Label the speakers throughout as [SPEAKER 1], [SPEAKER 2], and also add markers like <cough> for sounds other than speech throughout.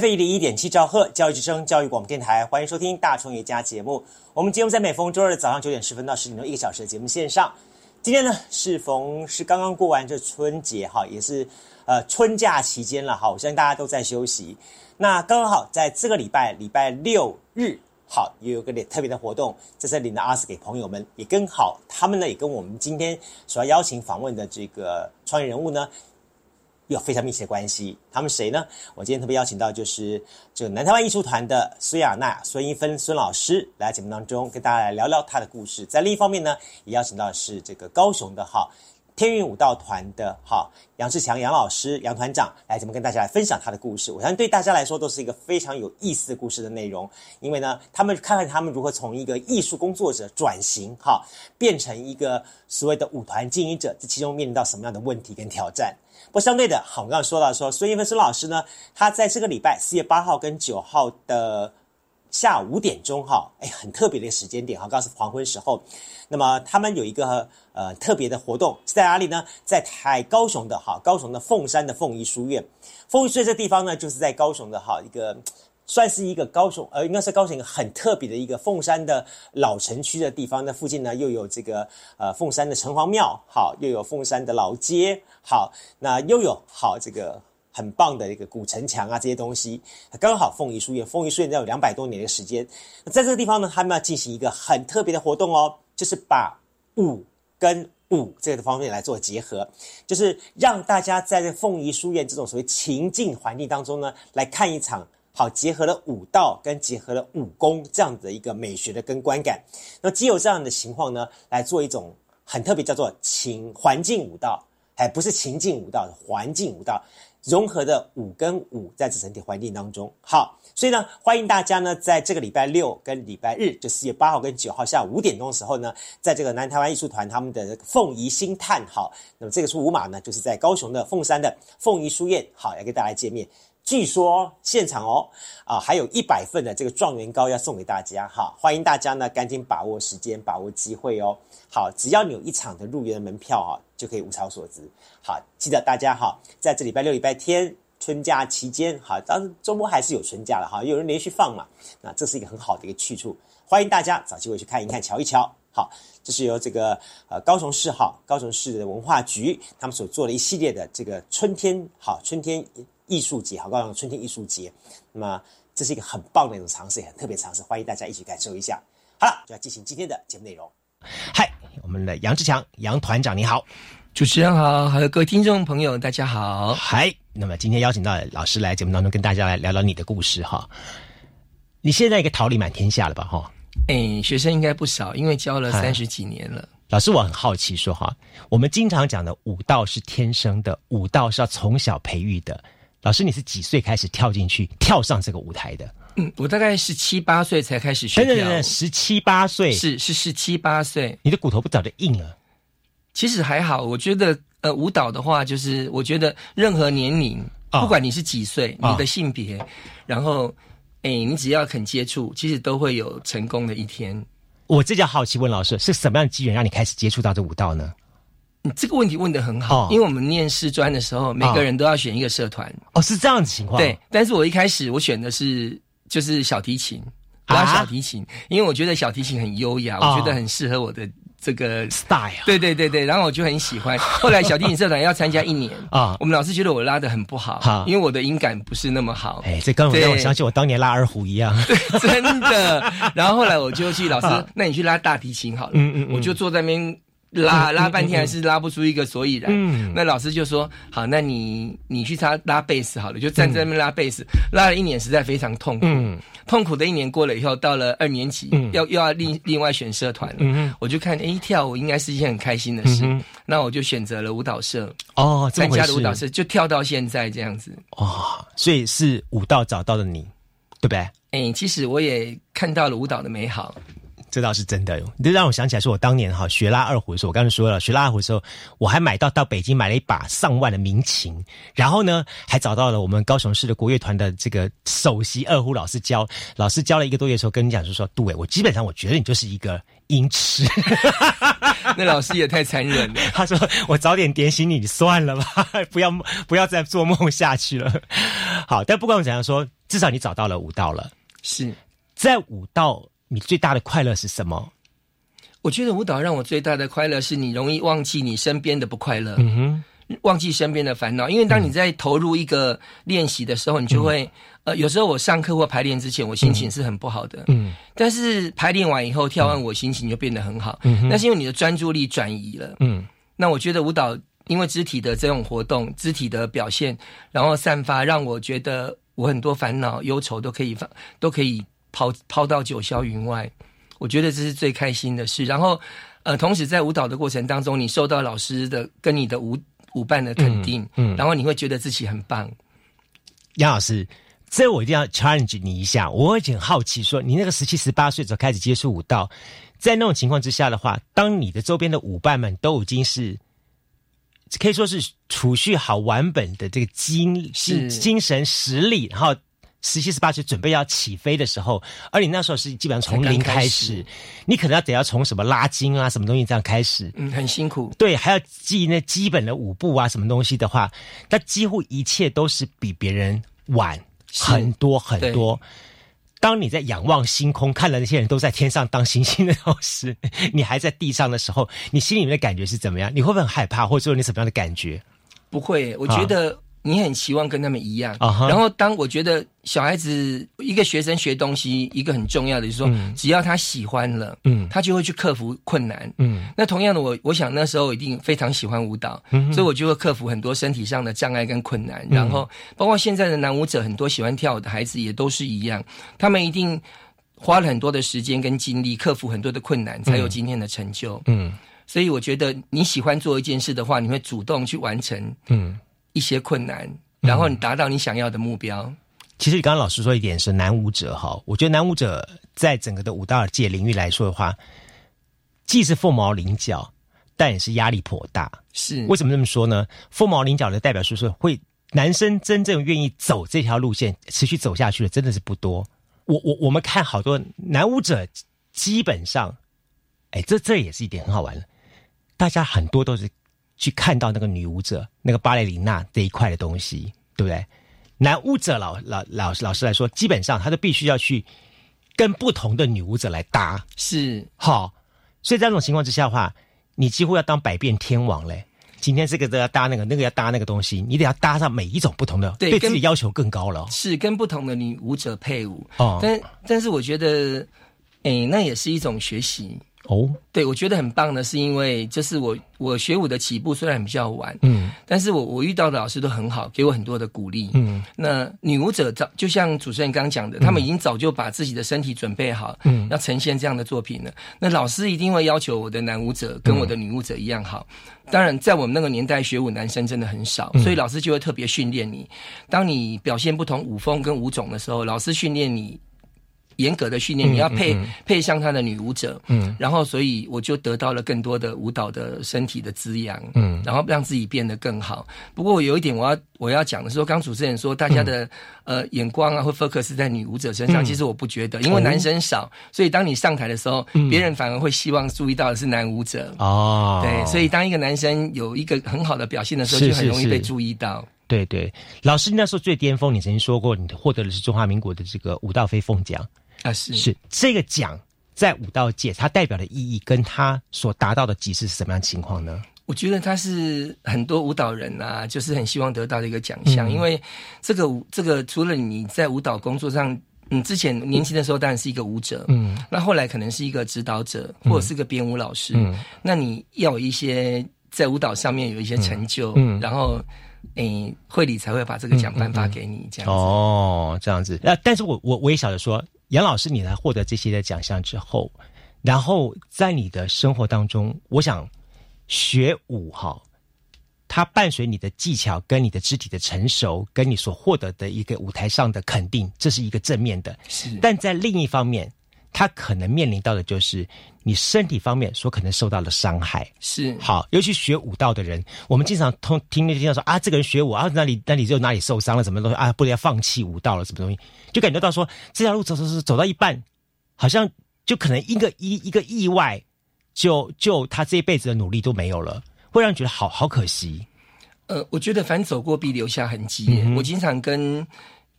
[SPEAKER 1] F 一零一点七兆赫教育之声教育广播电台，欢迎收听大创业家节目。我们节目在每逢周二早上九点十分到十点钟一个小时的节目线上。今天呢，是逢是刚刚过完这春节哈，也是呃春假期间了哈，我相信大家都在休息。那刚刚好在这个礼拜礼拜六日，好也有个特别的活动，在这里呢，阿斯给朋友们也跟好，他们呢也跟我们今天所要邀请访问的这个创业人物呢，有非常密切关系。他们谁呢？我今天特别邀请到就是这个南台湾艺术团的孙雅娜、孙一芬孙老师来节目当中跟大家来聊聊他的故事。在另一方面呢，也邀请到是这个高雄的哈。天韵舞蹈团的哈杨志强杨老师杨团长来节目跟大家来分享他的故事，我相信对大家来说都是一个非常有意思的故事的内容。因为呢，他们看看他们如何从一个艺术工作者转型哈，变成一个所谓的舞团经营者，这其中面临到什么样的问题跟挑战？不相对的，好，我刚刚说到说孙一芬孙老师呢，他在这个礼拜四月八号跟九号的。下午五点钟哈，哎，很特别的一个时间点哈，刚是黄昏时候。那么他们有一个呃特别的活动是在哪里呢？在台高雄的哈，高雄的凤山的凤仪书院。凤仪书院这地方呢，就是在高雄的哈一个算是一个高雄呃，应该是高雄一个很特别的一个凤山的老城区的地方。那附近呢又有这个呃凤山的城隍庙，好，又有凤山的老街，好，那又有好这个。很棒的一个古城墙啊，这些东西刚好凤仪书院，凤仪书院要有两百多年的时间。在这个地方呢，他们要进行一个很特别的活动哦，就是把武跟武这个方面来做结合，就是让大家在这凤仪书院这种所谓情境环境当中呢，来看一场好结合了武道跟结合了武功这样子的一个美学的跟观感。那既有这样的情况呢，来做一种很特别叫做情环境舞蹈，还不是情境舞蹈，环境舞蹈。融合的武跟武在这整体环境当中，好，所以呢，欢迎大家呢，在这个礼拜六跟礼拜日，就四月八号跟九号下午五点钟的时候呢，在这个南台湾艺术团他们的凤仪星探，好，那么这个出舞马呢，就是在高雄的凤山的凤仪书院，好，要跟大家见面。据说现场哦，啊，还有一百份的这个状元糕要送给大家，哈，欢迎大家呢，赶紧把握时间，把握机会哦。好，只要你有一场的入园的门票啊。就可以物超所值。好，记得大家哈，在这礼拜六、礼拜天春假期间，哈，当然周末还是有春假了哈，有人连续放嘛，那这是一个很好的一个去处，欢迎大家找机会去看一看、瞧一瞧。好，这是由这个呃高雄市哈高雄市的文化局他们所做的一系列的这个春天好春天艺术节，好高雄春天艺术节。那么这是一个很棒的一种尝试，也很特别尝试，欢迎大家一起感受一下。好了，就要进行今天的节目内容。嗨，我们的杨志强杨团长你好，
[SPEAKER 2] 主持人好，还有各位听众朋友大家好。
[SPEAKER 1] 嗨，那么今天邀请到老师来节目当中跟大家来聊聊你的故事哈。你现在应该桃李满天下了吧哈？
[SPEAKER 2] 哎，学生应该不少，因为教了三十几年了。
[SPEAKER 1] 老师，我很好奇说哈，我们经常讲的武道是天生的，武道是要从小培育的。老师，你是几岁开始跳进去跳上这个舞台的？
[SPEAKER 2] 嗯，我大概十七八岁才开始学跳。
[SPEAKER 1] 十七八岁
[SPEAKER 2] 是是十七八岁，
[SPEAKER 1] 你的骨头不早就硬了？
[SPEAKER 2] 其实还好，我觉得呃，舞蹈的话，就是我觉得任何年龄，不管你是几岁，你的性别，然后哎，你只要肯接触，其实都会有成功的一天。
[SPEAKER 1] 我这叫好奇问老师，是什么样的机缘让你开始接触到这舞蹈呢？
[SPEAKER 2] 你这个问题问的很好，因为我们念师专的时候，每个人都要选一个社团。
[SPEAKER 1] 哦，是这样子情况。
[SPEAKER 2] 对，但是我一开始我选的是。就是小提琴，拉小提琴，因为我觉得小提琴很优雅，我觉得很适合我的这个
[SPEAKER 1] style。
[SPEAKER 2] 对对对对，然后我就很喜欢。后来小提琴社团要参加一年 <laughs> 啊，我们老师觉得我拉的很不好，因为我的音感不是那么好。
[SPEAKER 1] 哎，这刚好让我想起我当年拉二胡一样。<laughs>
[SPEAKER 2] 对，真的。然后后来我就去老师，<laughs> 那你去拉大提琴好了。嗯嗯嗯。我就坐在那边。拉拉半天还是拉不出一个所以然，那老师就说：“好，那你你去拉拉贝斯好了，就站在那边拉贝斯，拉了一年，实在非常痛苦。痛苦的一年过了以后，到了二年级，要又要另另外选社团了。我就看，哎，跳舞应该是一件很开心的事，那我就选择了舞蹈社哦，参加了舞蹈社，就跳到现在这样子。
[SPEAKER 1] 哦，所以是舞蹈找到了你，对不对？
[SPEAKER 2] 哎，其实我也看到了舞蹈的美好。
[SPEAKER 1] 这倒是真的。这让我想起来，说我当年哈学拉二胡的时候，我刚才说了，学拉二胡的时候，我还买到到北京买了一把上万的民琴，然后呢，还找到了我们高雄市的国乐团的这个首席二胡老师教，老师教了一个多月之后，跟你讲就说，杜伟，我基本上我觉得你就是一个音痴。<laughs>
[SPEAKER 2] 那老师也太残忍了。
[SPEAKER 1] 他说：“我早点点醒你，算了吧，不要不要再做梦下去了。<laughs> ”好，但不管我怎样说，至少你找到了舞道了。
[SPEAKER 2] 是
[SPEAKER 1] 在舞蹈，你最大的快乐是什么？
[SPEAKER 2] 我觉得舞蹈让我最大的快乐是你容易忘记你身边的不快乐，嗯哼，忘记身边的烦恼。因为当你在投入一个练习的时候，你就会呃，有时候我上课或排练之前，我心情是很不好的，嗯，但是排练完以后跳完，我心情就变得很好，嗯，那是因为你的专注力转移了，嗯。那我觉得舞蹈因为肢体的这种活动、肢体的表现，然后散发，让我觉得我很多烦恼、忧愁都可以放，都可以抛抛到九霄云外。我觉得这是最开心的事。然后，呃，同时在舞蹈的过程当中，你受到老师的跟你的舞舞伴的肯定，嗯，然后你会觉得自己很棒。
[SPEAKER 1] 杨老师，这我一定要 challenge 你一下。我已经很好奇，说你那个十七、十八岁时候开始接触舞蹈，在那种情况之下的话，当你的周边的舞伴们都已经是可以说是储蓄好完本的这个精是精神实力，然后。十七十八岁准备要起飞的时候，而你那时候是基本上从零开始，你可能要得要从什么拉筋啊，什么东西这样开始，
[SPEAKER 2] 嗯，很辛苦。
[SPEAKER 1] 对，还要记那基本的舞步啊，什么东西的话，那几乎一切都是比别人晚很多很多。当你在仰望星空，看了那些人都在天上当星星的同时，你还在地上的时候，你心里面的感觉是怎么样？你会不会很害怕，或者说你什么样的感觉？
[SPEAKER 2] 不会，我觉得。你很期望跟他们一样，然后当我觉得小孩子一个学生学东西，一个很重要的就是说，只要他喜欢了，嗯，他就会去克服困难，嗯。那同样的，我我想那时候一定非常喜欢舞蹈，所以我就会克服很多身体上的障碍跟困难。然后，包括现在的男舞者，很多喜欢跳舞的孩子也都是一样，他们一定花了很多的时间跟精力，克服很多的困难，才有今天的成就。嗯，所以我觉得你喜欢做一件事的话，你会主动去完成。嗯。一些困难，然后你达到你想要的目标。
[SPEAKER 1] 其实你刚刚老师说一点是男舞者哈，我觉得男舞者在整个的舞蹈界领域来说的话，既是凤毛麟角，但也是压力颇大。
[SPEAKER 2] 是
[SPEAKER 1] 为什么这么说呢？凤毛麟角的代表是说，会男生真正愿意走这条路线，持续走下去的真的是不多。我我我们看好多男舞者，基本上，哎，这这也是一点很好玩的，大家很多都是。去看到那个女舞者，那个芭蕾琳娜这一块的东西，对不对？男舞者老老老老师来说，基本上他都必须要去跟不同的女舞者来搭，
[SPEAKER 2] 是
[SPEAKER 1] 好。所以在这种情况之下的话，你几乎要当百变天王嘞。今天这个都要搭那个，那个要搭那个东西，你得要搭上每一种不同的，对自己要求更高了。
[SPEAKER 2] 是跟不同的女舞者配舞哦，但但是我觉得，哎，那也是一种学习。哦，对，我觉得很棒的是，因为就是我我学舞的起步虽然比较晚，嗯，但是我我遇到的老师都很好，给我很多的鼓励，嗯，那女舞者早就像主持人刚刚讲的，他们已经早就把自己的身体准备好，嗯，要呈现这样的作品了。那老师一定会要求我的男舞者跟我的女舞者一样好。当然，在我们那个年代，学舞男生真的很少，所以老师就会特别训练你。当你表现不同舞风跟舞种的时候，老师训练你。严格的训练，你要配配上他的女舞者，嗯，然后所以我就得到了更多的舞蹈的身体的滋养，嗯，然后让自己变得更好。不过有一点我要我要讲的是说，刚主持人说大家的呃眼光啊会 focus 在女舞者身上，其实我不觉得，因为男生少，所以当你上台的时候，别人反而会希望注意到的是男舞者。哦，对，所以当一个男生有一个很好的表现的时候，就很容易被注意到。
[SPEAKER 1] 对对，老师那时候最巅峰，你曾经说过，你获得的是中华民国的这个舞蹈飞凤奖。
[SPEAKER 2] 啊，是
[SPEAKER 1] 是这个奖在武道界，它代表的意义跟它所达到的极致是什么样情况呢？
[SPEAKER 2] 我觉得它是很多舞蹈人啊，就是很希望得到的一个奖项，因为这个舞这个除了你在舞蹈工作上，嗯，之前年轻的时候当然是一个舞者，嗯，那后来可能是一个指导者或者是个编舞老师，嗯，那你要有一些在舞蹈上面有一些成就，嗯，然后。诶，会理才会把这个奖颁发给你，这样子
[SPEAKER 1] 哦，这样子。那但是我我我也晓得说，杨老师你来获得这些的奖项之后，然后在你的生活当中，我想学舞哈，它伴随你的技巧跟你的肢体的成熟，跟你所获得的一个舞台上的肯定，这是一个正面的。
[SPEAKER 2] 是，
[SPEAKER 1] 但在另一方面，他可能面临到的就是你身体方面所可能受到的伤害。
[SPEAKER 2] 是
[SPEAKER 1] 好，尤其学武道的人，我们经常通听听到说啊，这个人学武啊，哪里哪里就哪里受伤了，什么东西啊，不能要放弃武道了，什么东西，就感觉到说这条路走走走走到一半，好像就可能一个一一个意外，就就他这一辈子的努力都没有了，会让你觉得好好可惜。
[SPEAKER 2] 呃，我觉得凡走过必留下痕迹。我经常跟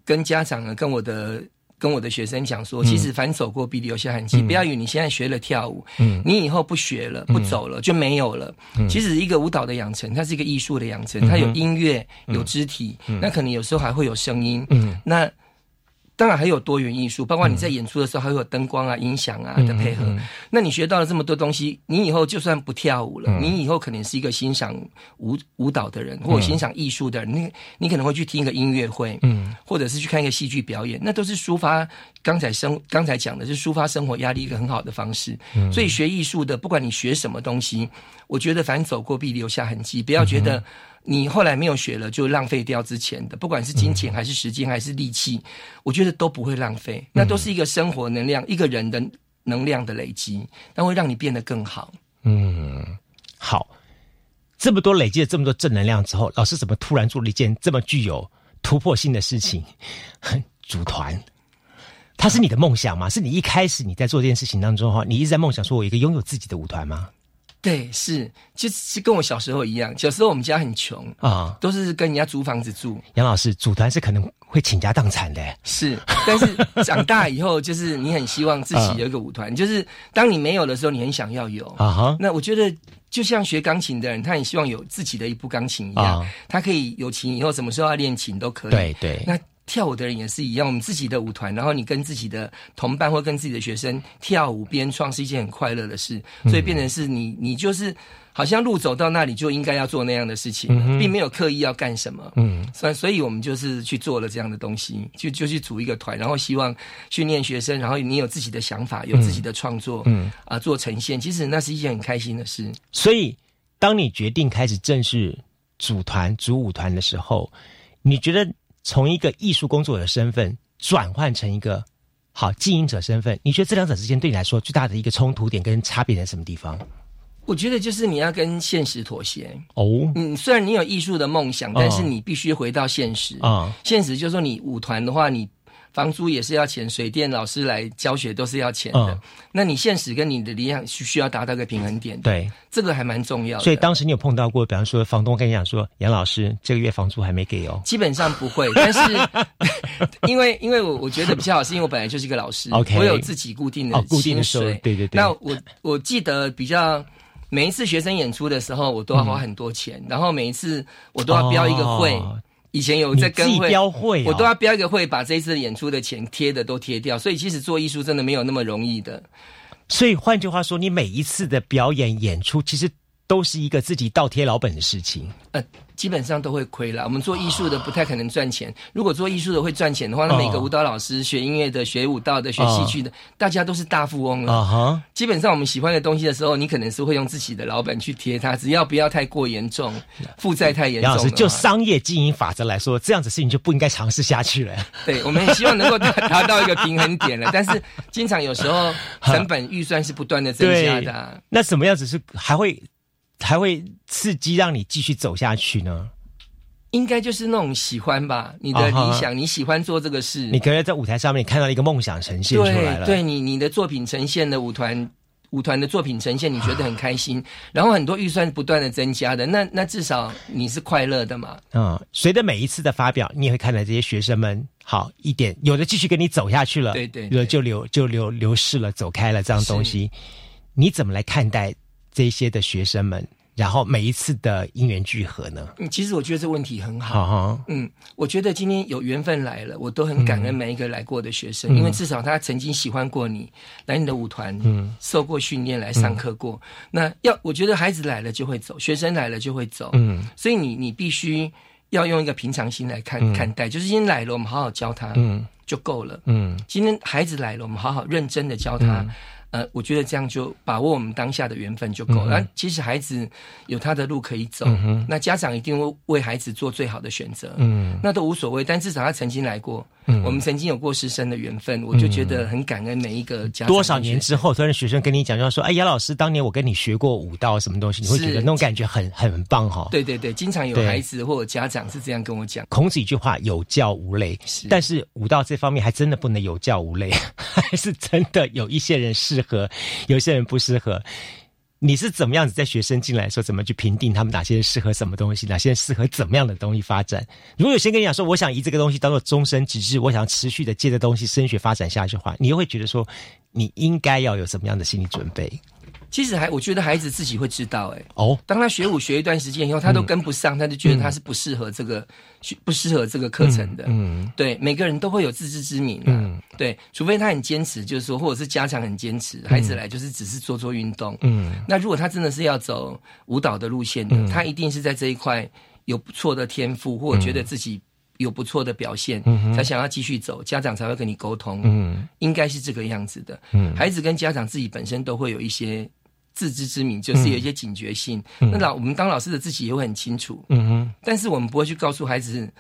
[SPEAKER 2] 跟家长啊，跟我的跟我的学生讲说，其实凡走过必留下痕迹。不要以为你现在学了跳舞，嗯，你以后不学了、不走了就没有了。其实一个舞蹈的养成，它是一个艺术的养成，它有音乐、有肢体，那可能有时候还会有声音。嗯，那。当然还有多元艺术，包括你在演出的时候还会有灯光啊、音响啊的配合。那你学到了这么多东西，你以后就算不跳舞了，你以后可能是一个欣赏舞舞蹈的人，或者欣赏艺术的人。你你可能会去听一个音乐会，嗯，或者是去看一个戏剧表演，那都是抒发刚才生刚才讲的是抒发生活压力一个很好的方式。所以学艺术的，不管你学什么东西，我觉得反正走过必留下痕迹，不要觉得。你后来没有学了，就浪费掉之前的，不管是金钱还是时间还是力气，我觉得都不会浪费，那都是一个生活能量，一个人的能量的累积，那会让你变得更好。
[SPEAKER 1] 嗯，好，这么多累积了这么多正能量之后，老师怎么突然做了一件这么具有突破性的事情？<laughs> 组团，它是你的梦想吗？是你一开始你在做这件事情当中哈，你一直在梦想说，我一个拥有自己的舞团吗？
[SPEAKER 2] 对，是，就是跟我小时候一样。小时候我们家很穷啊，都是跟人家租房子住。
[SPEAKER 1] 杨老师，组团是可能会倾家荡产的。
[SPEAKER 2] 是，但是长大以后，就是你很希望自己有一个舞团。就是当你没有的时候，你很想要有啊。哈，那我觉得就像学钢琴的人，他很希望有自己的一部钢琴一样，他可以有琴以后，什么时候要练琴都可以。
[SPEAKER 1] 对对。
[SPEAKER 2] 那。跳舞的人也是一样，我们自己的舞团，然后你跟自己的同伴或跟自己的学生跳舞编创是一件很快乐的事，所以变成是你，你就是好像路走到那里就应该要做那样的事情，并没有刻意要干什么。嗯，所以所以我们就是去做了这样的东西，就就去组一个团，然后希望训练学生，然后你有自己的想法，有自己的创作，嗯啊，做呈现，其实那是一件很开心的事。
[SPEAKER 1] 所以，当你决定开始正式组团组舞团的时候，你觉得？从一个艺术工作者的身份转换成一个好经营者身份，你觉得这两者之间对你来说最大的一个冲突点跟差别在什么地方？
[SPEAKER 2] 我觉得就是你要跟现实妥协哦。嗯，虽然你有艺术的梦想，但是你必须回到现实啊。现实就是说，你舞团的话，你。房租也是要钱，水电老师来教学都是要钱的。那你现实跟你的理想需需要达到个平衡点。
[SPEAKER 1] 对，
[SPEAKER 2] 这个还蛮重要的。
[SPEAKER 1] 所以当时你有碰到过，比方说房东跟你讲说：“杨老师，这个月房租还没给哦。”
[SPEAKER 2] 基本上不会，<laughs> 但是因为因为我我觉得比较好，是因为我本来就是一个老师我有自己固定的
[SPEAKER 1] 固定的
[SPEAKER 2] 水。
[SPEAKER 1] 对对对。
[SPEAKER 2] 那我我记得比较每一次学生演出的时候，我都要花很多钱，然后每一次我都要标一个会。以前有在跟
[SPEAKER 1] 会，
[SPEAKER 2] 我都要标一个会，把这一次演出的钱贴的都贴掉。所以其实做艺术真的没有那么容易的。
[SPEAKER 1] 所以换句话说，你每一次的表演演出，其实都是一个自己倒贴老本的事情。呃。
[SPEAKER 2] 基本上都会亏了。我们做艺术的不太可能赚钱。如果做艺术的会赚钱的话，那每个舞蹈老师、学音乐的、学舞蹈的、学戏剧的，大家都是大富翁了。啊哈，基本上我们喜欢的东西的时候，你可能是会用自己的老本去贴它，只要不要太过严重，负债太严重。老师，
[SPEAKER 1] 就商业经营法则来说，这样子事情就不应该尝试下去了。
[SPEAKER 2] 对，我们也希望能够达达到一个平衡点了。<laughs> 但是经常有时候成本预算是不断的增加的。
[SPEAKER 1] 那什么样子是还会？才会刺激让你继续走下去呢？
[SPEAKER 2] 应该就是那种喜欢吧，你的理想，你喜欢做这个事，
[SPEAKER 1] 你可能在舞台上面看到一个梦想呈现出来了。
[SPEAKER 2] 对你，你的作品呈现的舞团，舞团的作品呈现，你觉得很开心，然后很多预算不断的增加的，那那至少你是快乐的嘛？
[SPEAKER 1] 嗯，随着每一次的发表，你也会看到这些学生们好一点，有的继续跟你走下去了，
[SPEAKER 2] 对对，
[SPEAKER 1] 有的就流就流流逝了，走开了这样东西，你怎么来看待？这些的学生们，然后每一次的因缘聚合呢？
[SPEAKER 2] 嗯，其实我觉得这问题很好。嗯，我觉得今天有缘分来了，我都很感恩每一个来过的学生，因为至少他曾经喜欢过你，来你的舞团，嗯，受过训练，来上课过。那要我觉得孩子来了就会走，学生来了就会走。嗯，所以你你必须要用一个平常心来看看待，就是今天来了，我们好好教他，嗯，就够了。嗯，今天孩子来了，我们好好认真的教他。呃，我觉得这样就把握我们当下的缘分就够了。那其实孩子有他的路可以走，那家长一定会为孩子做最好的选择，嗯，那都无所谓。但至少他曾经来过，嗯，我们曾经有过师生的缘分，我就觉得很感恩每一个家。
[SPEAKER 1] 多少年之后，突然学生跟你讲，就说：“哎，杨老师，当年我跟你学过舞蹈，什么东西？”你会觉得那种感觉很很棒哈。
[SPEAKER 2] 对对对，经常有孩子或者家长是这样跟我讲。
[SPEAKER 1] 孔子一句话：“有教无类。”但是舞蹈这方面还真的不能有教无类，<laughs> 还是真的有一些人适合，有些人不适合。你是怎么样子在学生进来的时候，怎么去评定他们哪些人适合什么东西，哪些人适合怎么样的东西发展？如果有先跟你讲说，我想以这个东西当做终身职志，我想持续的借着东西升学发展下去的话，你又会觉得说，你应该要有什么样的心理准备？
[SPEAKER 2] 其实还，我觉得孩子自己会知道，哎，哦，当他学舞学一段时间以后，他都跟不上，他就觉得他是不适合这个，不适合这个课程的。嗯，对，每个人都会有自知之明。嗯，对，除非他很坚持，就是说，或者是家长很坚持，孩子来就是只是做做运动。嗯，那如果他真的是要走舞蹈的路线的，他一定是在这一块有不错的天赋，或者觉得自己有不错的表现，才想要继续走，家长才会跟你沟通。嗯，应该是这个样子的。嗯，孩子跟家长自己本身都会有一些。自知之明就是有一些警觉性，那老我们当老师的自己也会很清楚，嗯哼，但是我们不会去告诉孩子。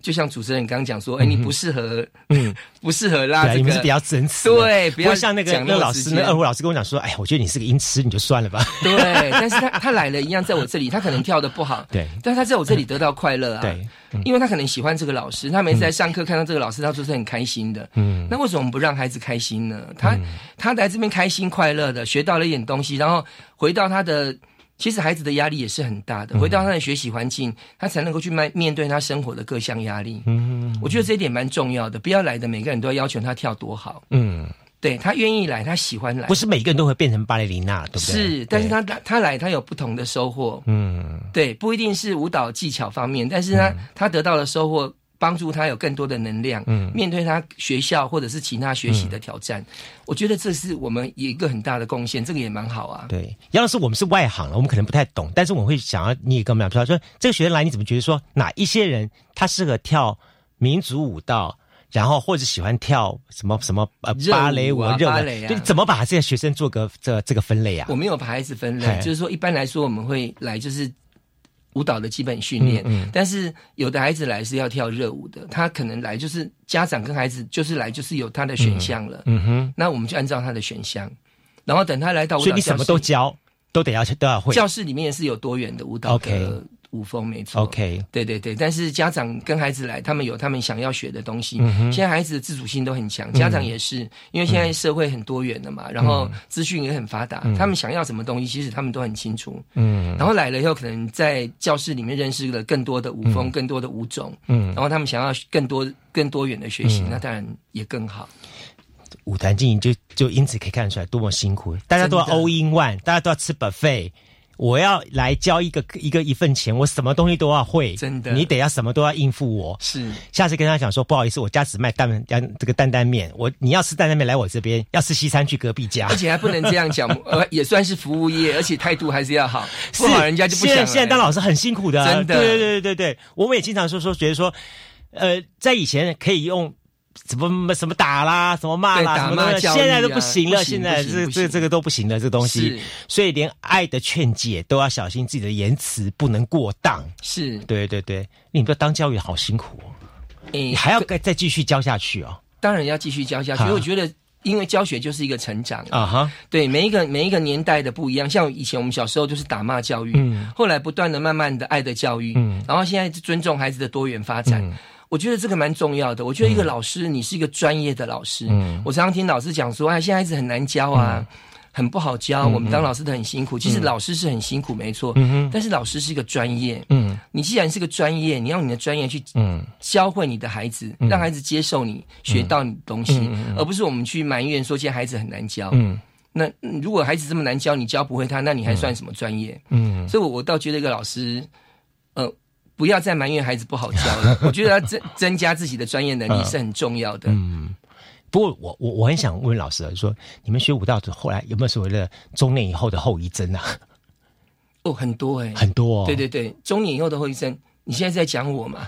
[SPEAKER 2] 就像主持人刚刚讲说，哎，你不适合，嗯，<laughs> 不适合拉这个，
[SPEAKER 1] 你们是比较真实，
[SPEAKER 2] 对，不要
[SPEAKER 1] 像那个那个老师，那二胡老师跟我讲说，哎，我觉得你是个音痴，你就算了吧。
[SPEAKER 2] 对，但是他他来了一样，在我这里，他可能跳的不好，<laughs>
[SPEAKER 1] 对，
[SPEAKER 2] 但他在我这里得到快乐啊，
[SPEAKER 1] 对，
[SPEAKER 2] 因为他可能喜欢这个老师，他每次在上课看到这个老师，他都是很开心的，嗯，那为什么不让孩子开心呢？他他来这边开心快乐的，学到了一点东西，然后回到他的。其实孩子的压力也是很大的，回到他的学习环境，他才能够去面面对他生活的各项压力。嗯，我觉得这一点蛮重要的。不要来的每个人都要要求他跳多好。嗯，对他愿意来，他喜欢来，
[SPEAKER 1] 不是每个人都会变成芭蕾琳娜，对不
[SPEAKER 2] 对？是，但是他他来，他有不同的收获。嗯，对，不一定是舞蹈技巧方面，但是他他得到的收获。帮助他有更多的能量，嗯，面对他学校或者是其他学习的挑战，我觉得这是我们一个很大的贡献，这个也蛮好啊。
[SPEAKER 1] 对，杨老师，我们是外行了，我们可能不太懂，但是我们会想要你也跟我们讲，说这个学生来，你怎么觉得说哪一些人他适合跳民族舞蹈，然后或者喜欢跳什么什么呃芭蕾舞
[SPEAKER 2] 啊，芭蕾啊，
[SPEAKER 1] 就怎么把这些学生做个这这个分类啊？
[SPEAKER 2] 我没有把孩子分类，就是说一般来说我们会来就是。舞蹈的基本训练，但是有的孩子来是要跳热舞的，他可能来就是家长跟孩子就是来就是有他的选项了。嗯哼，那我们就按照他的选项，然后等他来到，
[SPEAKER 1] 所以你什么都教，都得要都要会。
[SPEAKER 2] 教室里面也是有多元的舞蹈的。舞风没错
[SPEAKER 1] ，OK，
[SPEAKER 2] 对对对，但是家长跟孩子来，他们有他们想要学的东西。现在孩子的自主性都很强，家长也是，因为现在社会很多元的嘛，然后资讯也很发达，他们想要什么东西，其实他们都很清楚。嗯，然后来了以后，可能在教室里面认识了更多的舞风，更多的舞种。嗯，然后他们想要更多更多元的学习，那当然也更好。
[SPEAKER 1] 舞台经营就就因此可以看得出来多么辛苦，大家都要 all in one，大家都要吃 buffet。我要来交一个一个一份钱，我什么东西都要会，
[SPEAKER 2] 真的，
[SPEAKER 1] 你得要什么都要应付我。
[SPEAKER 2] 是，
[SPEAKER 1] 下次跟他讲说，不好意思，我家只卖担担这个担担面，我你要吃担担面来我这边，要吃西餐去隔壁家。
[SPEAKER 2] 而且还不能这样讲，<laughs> 呃，也算是服务业，而且态度还是要好，不好人家就不想。
[SPEAKER 1] 现在现在当老师很辛苦的，
[SPEAKER 2] 真的，
[SPEAKER 1] 对对对对对，我们也经常说说，觉得说，呃，在以前可以用。什么什么打啦，什么骂啦，什么的，现在都不行了。现在这这这个都不行了，这个东西。所以连爱的劝解都要小心自己的言辞，不能过当。
[SPEAKER 2] 是，
[SPEAKER 1] 对对对，你不要当教育好辛苦哦，你还要再再继续教下去哦。
[SPEAKER 2] 当然要继续教下去，我觉得，因为教学就是一个成长啊哈。对，每一个每一个年代的不一样，像以前我们小时候就是打骂教育，嗯，后来不断的慢慢的爱的教育，嗯，然后现在是尊重孩子的多元发展。我觉得这个蛮重要的。我觉得一个老师，你是一个专业的老师。我常常听老师讲说：“哎，现在孩子很难教啊，很不好教。我们当老师的很辛苦。其实老师是很辛苦，没错。嗯但是老师是一个专业。嗯，你既然是个专业，你用你的专业去教会你的孩子，让孩子接受你，学到你的东西，而不是我们去埋怨说现在孩子很难教。嗯，那如果孩子这么难教，你教不会他，那你还算什么专业？嗯，所以，我我倒觉得一个老师，呃。不要再埋怨孩子不好教了。<laughs> 我觉得要增增加自己的专业能力是很重要的。嗯，
[SPEAKER 1] 不过我我我很想问老师，说你们学舞蹈后来有没有所谓的中年以后的后遗症啊？
[SPEAKER 2] 哦，很多哎，
[SPEAKER 1] 很多。
[SPEAKER 2] 对对对，中年以后的后遗症。你现在在讲我吗？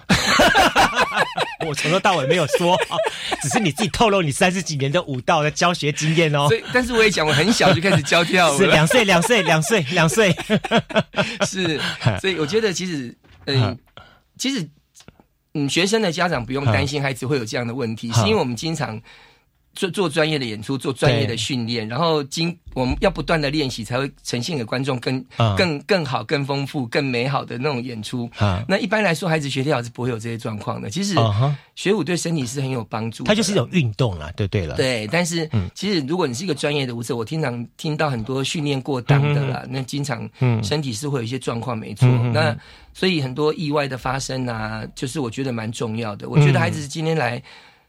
[SPEAKER 2] <laughs>
[SPEAKER 1] 我从头到尾没有说，<laughs> 只是你自己透露你三十几年的舞蹈的教学经验哦。
[SPEAKER 2] 所以，但是我也讲，我很小就开始教跳舞，
[SPEAKER 1] 是两岁，两岁，两岁，两岁。
[SPEAKER 2] 是，所以我觉得其实，嗯，其实，嗯，学生的家长不用担心孩子会有这样的问题，是因为我们经常。做做专业的演出，做专业的训练，然后经我们要不断的练习，才会呈现给观众更更更好、更丰富、更美好的那种演出。那一般来说，孩子学跳是不会有这些状况的。其实学舞对身体是很有帮助，
[SPEAKER 1] 它就是一种运动啊，对对了。
[SPEAKER 2] 对，但是其实如果你是一个专业的舞者，我经常听到很多训练过当的啦，那经常身体是会有一些状况，没错。那所以很多意外的发生啊，就是我觉得蛮重要的。我觉得孩子今天来，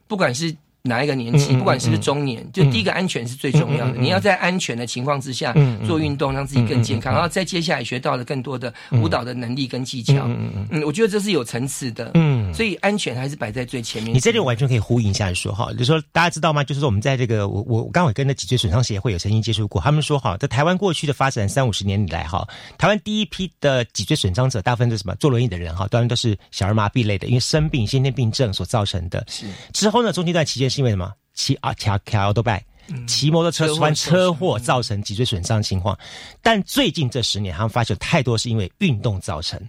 [SPEAKER 2] 不管是哪一个年纪，不管是不是中年，就第一个安全是最重要的。你要在安全的情况之下做运动，让自己更健康，然后再接下来学到了更多的舞蹈的能力跟技巧。嗯，我觉得这是有层次的。嗯，所以安全还是摆在最前面。
[SPEAKER 1] 你这里完全可以呼应一下说哈，就说大家知道吗？就是说我们在这个我我刚好跟那脊椎损伤协会有曾经接触过，他们说哈，在台湾过去的发展三五十年以来哈，台湾第一批的脊椎损伤者大部分是什么？坐轮椅的人哈，当然都是小儿麻痹类的，因为生病先天病症所造成的。是之后呢，中间段期间是因为什么？骑啊骑骑奥多拜，骑摩托车出完车祸造成脊椎损伤情况，但最近这十年他们发现太多是因为运动造成，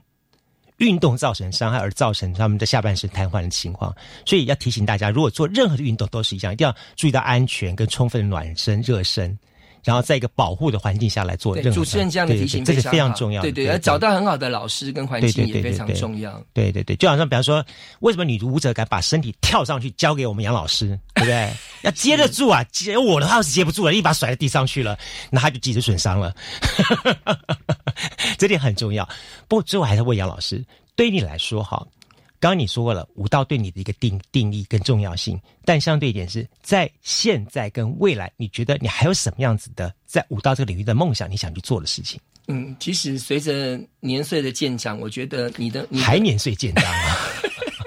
[SPEAKER 1] 运动造成伤害而造成他们的下半身瘫痪的情况，所以要提醒大家，如果做任何的运动都是一样，一定要注意到安全跟充分暖身热身。然后在一个保护的环境下来做，
[SPEAKER 2] 主持人这样的提醒，
[SPEAKER 1] 这个非常重要。
[SPEAKER 2] 对对，要找到很好的老师跟环境也非常重要。
[SPEAKER 1] 对对对，就好像比方说，为什么女舞者敢把身体跳上去交给我们杨老师，<laughs> 对不对？要接得住啊！<laughs> 接我的话是接不住了，一把甩在地上去了，那他就脊椎损伤了。<laughs> 这点很重要。不过最后还是问杨老师，对于你来说，哈。刚刚你说过了，舞蹈对你的一个定定义跟重要性，但相对一点是在现在跟未来，你觉得你还有什么样子的在舞蹈这个领域的梦想，你想去做的事情？
[SPEAKER 2] 嗯，其实随着年岁的渐长，我觉得你的
[SPEAKER 1] 还年岁渐长啊，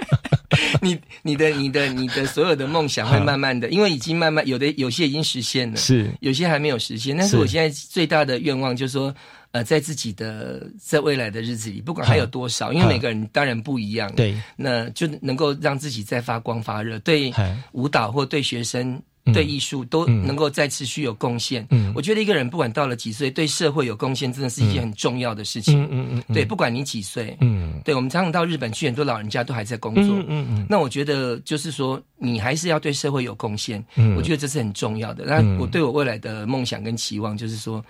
[SPEAKER 1] <laughs>
[SPEAKER 2] 你你的你的你的所有的梦想会慢慢的，因为已经慢慢有的有些已经实现了，
[SPEAKER 1] 是
[SPEAKER 2] 有些还没有实现，但是我现在最大的愿望就是说。呃，在自己的在未来的日子里，不管还有多少，因为每个人当然不一样，
[SPEAKER 1] 对，
[SPEAKER 2] 那就能够让自己再发光发热，对舞蹈或对学生、对艺术都能够再持续有贡献。嗯，我觉得一个人不管到了几岁，对社会有贡献，真的是一件很重要的事情。嗯嗯嗯，对，不管你几岁，嗯，对我们常常到日本去，很多老人家都还在工作。嗯嗯嗯，那我觉得就是说，你还是要对社会有贡献。嗯，我觉得这是很重要的。那我对我未来的梦想跟期望，就是说。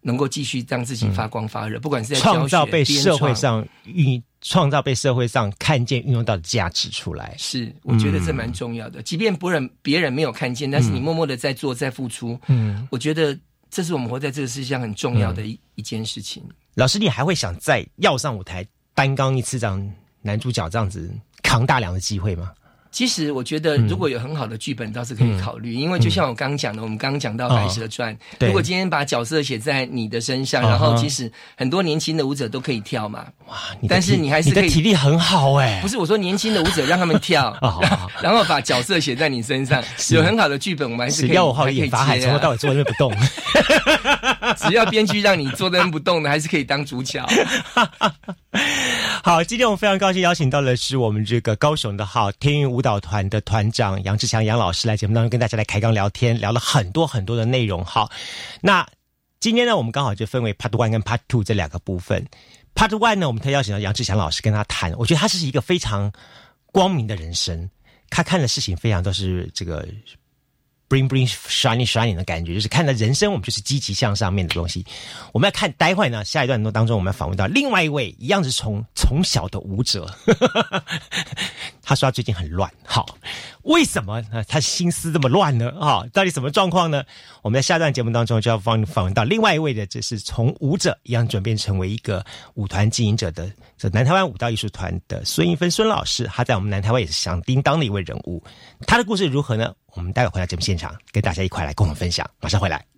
[SPEAKER 2] 能够继续让自己发光发热，不管是在
[SPEAKER 1] 创造被社会上运，创造被社会上看见运用到的价值出来，
[SPEAKER 2] 是我觉得这蛮重要的。即便不人别人没有看见，但是你默默的在做，在付出，嗯，我觉得这是我们活在这个世界上很重要的一一件事情。
[SPEAKER 1] 老师，你还会想再要上舞台担纲一次这样男主角这样子扛大梁的机会吗？
[SPEAKER 2] 其实我觉得，如果有很好的剧本，倒是可以考虑。因为就像我刚刚讲的，我们刚刚讲到《白蛇传》，如果今天把角色写在你的身上，然后其实很多年轻的舞者都可以跳嘛。哇！但是你还是
[SPEAKER 1] 你的体力很好哎。
[SPEAKER 2] 不是我说年轻的舞者让他们跳，<laughs> <laughs> 然后把角色写在你身上，有很好的剧本，我们还是可以。
[SPEAKER 1] 要我好演法海从头到尾坐在那不动，<laughs>
[SPEAKER 2] 只要编剧让你坐在那不动的，还是可以当主角。
[SPEAKER 1] 好，今天我们非常高兴邀请到的是我们这个高雄的好天韵舞舞蹈团的团长杨志强杨老师来节目当中跟大家来开刚聊天，聊了很多很多的内容。好，那今天呢，我们刚好就分为 Part One 跟 Part Two 这两个部分。Part One 呢，我们特邀请到杨志强老师跟他谈，我觉得他是一个非常光明的人生，他看的事情非常都是这个。Bring bring shiny shining 的感觉，就是看到人生，我们就是积极向上面的东西。我们要看，待会呢，下一段当中，我们要访问到另外一位，一样是从从小的舞者。<laughs> 他说他最近很乱，好，为什么他心思这么乱呢？啊，到底什么状况呢？我们在下段节目当中就要访访问到另外一位的，就是从舞者一样转变成为一个舞团经营者的，这南台湾舞蹈艺术团的孙一芬孙老师。他在我们南台湾也是响叮当的一位人物。他的故事如何呢？我们待会回到节目现场，跟大家一块来共同分享。马上回来。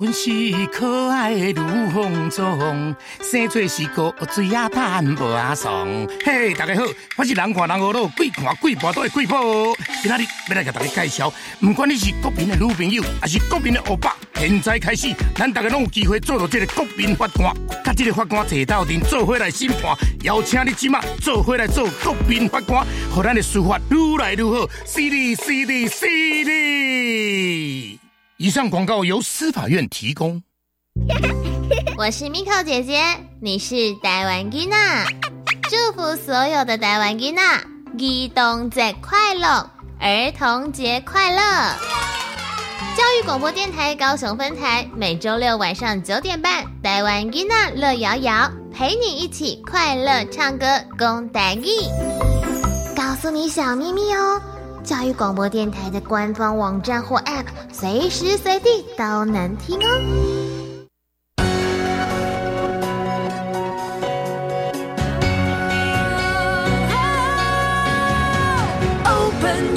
[SPEAKER 3] 阮是可爱的女红妆，生做是个水啊盼无阿爽。嘿，大家好，我是人看人恶路，鬼看鬼婆都会鬼婆。今仔日要来甲大家介绍，不管你是国民的女朋友，还是国民的欧巴，现在开始，咱大家拢有机会做到这个国民法官，甲这个法官坐到阵做伙来审判，邀请你今晚做伙来做国民法官，让咱的司法愈来愈好，犀利犀利犀利。以上广告由司法院提供。<laughs>
[SPEAKER 4] 我是 Miko 姐姐，你是台湾吉娜，祝福所有的台湾吉娜儿童节快乐，儿童节快乐！教育广播电台高雄分台每周六晚上九点半，台湾吉娜乐摇摇陪你一起快乐唱歌，公台语，告诉你小秘密哦。教育广播电台的官方网站或 App，随时随地都能听哦。
[SPEAKER 5] Open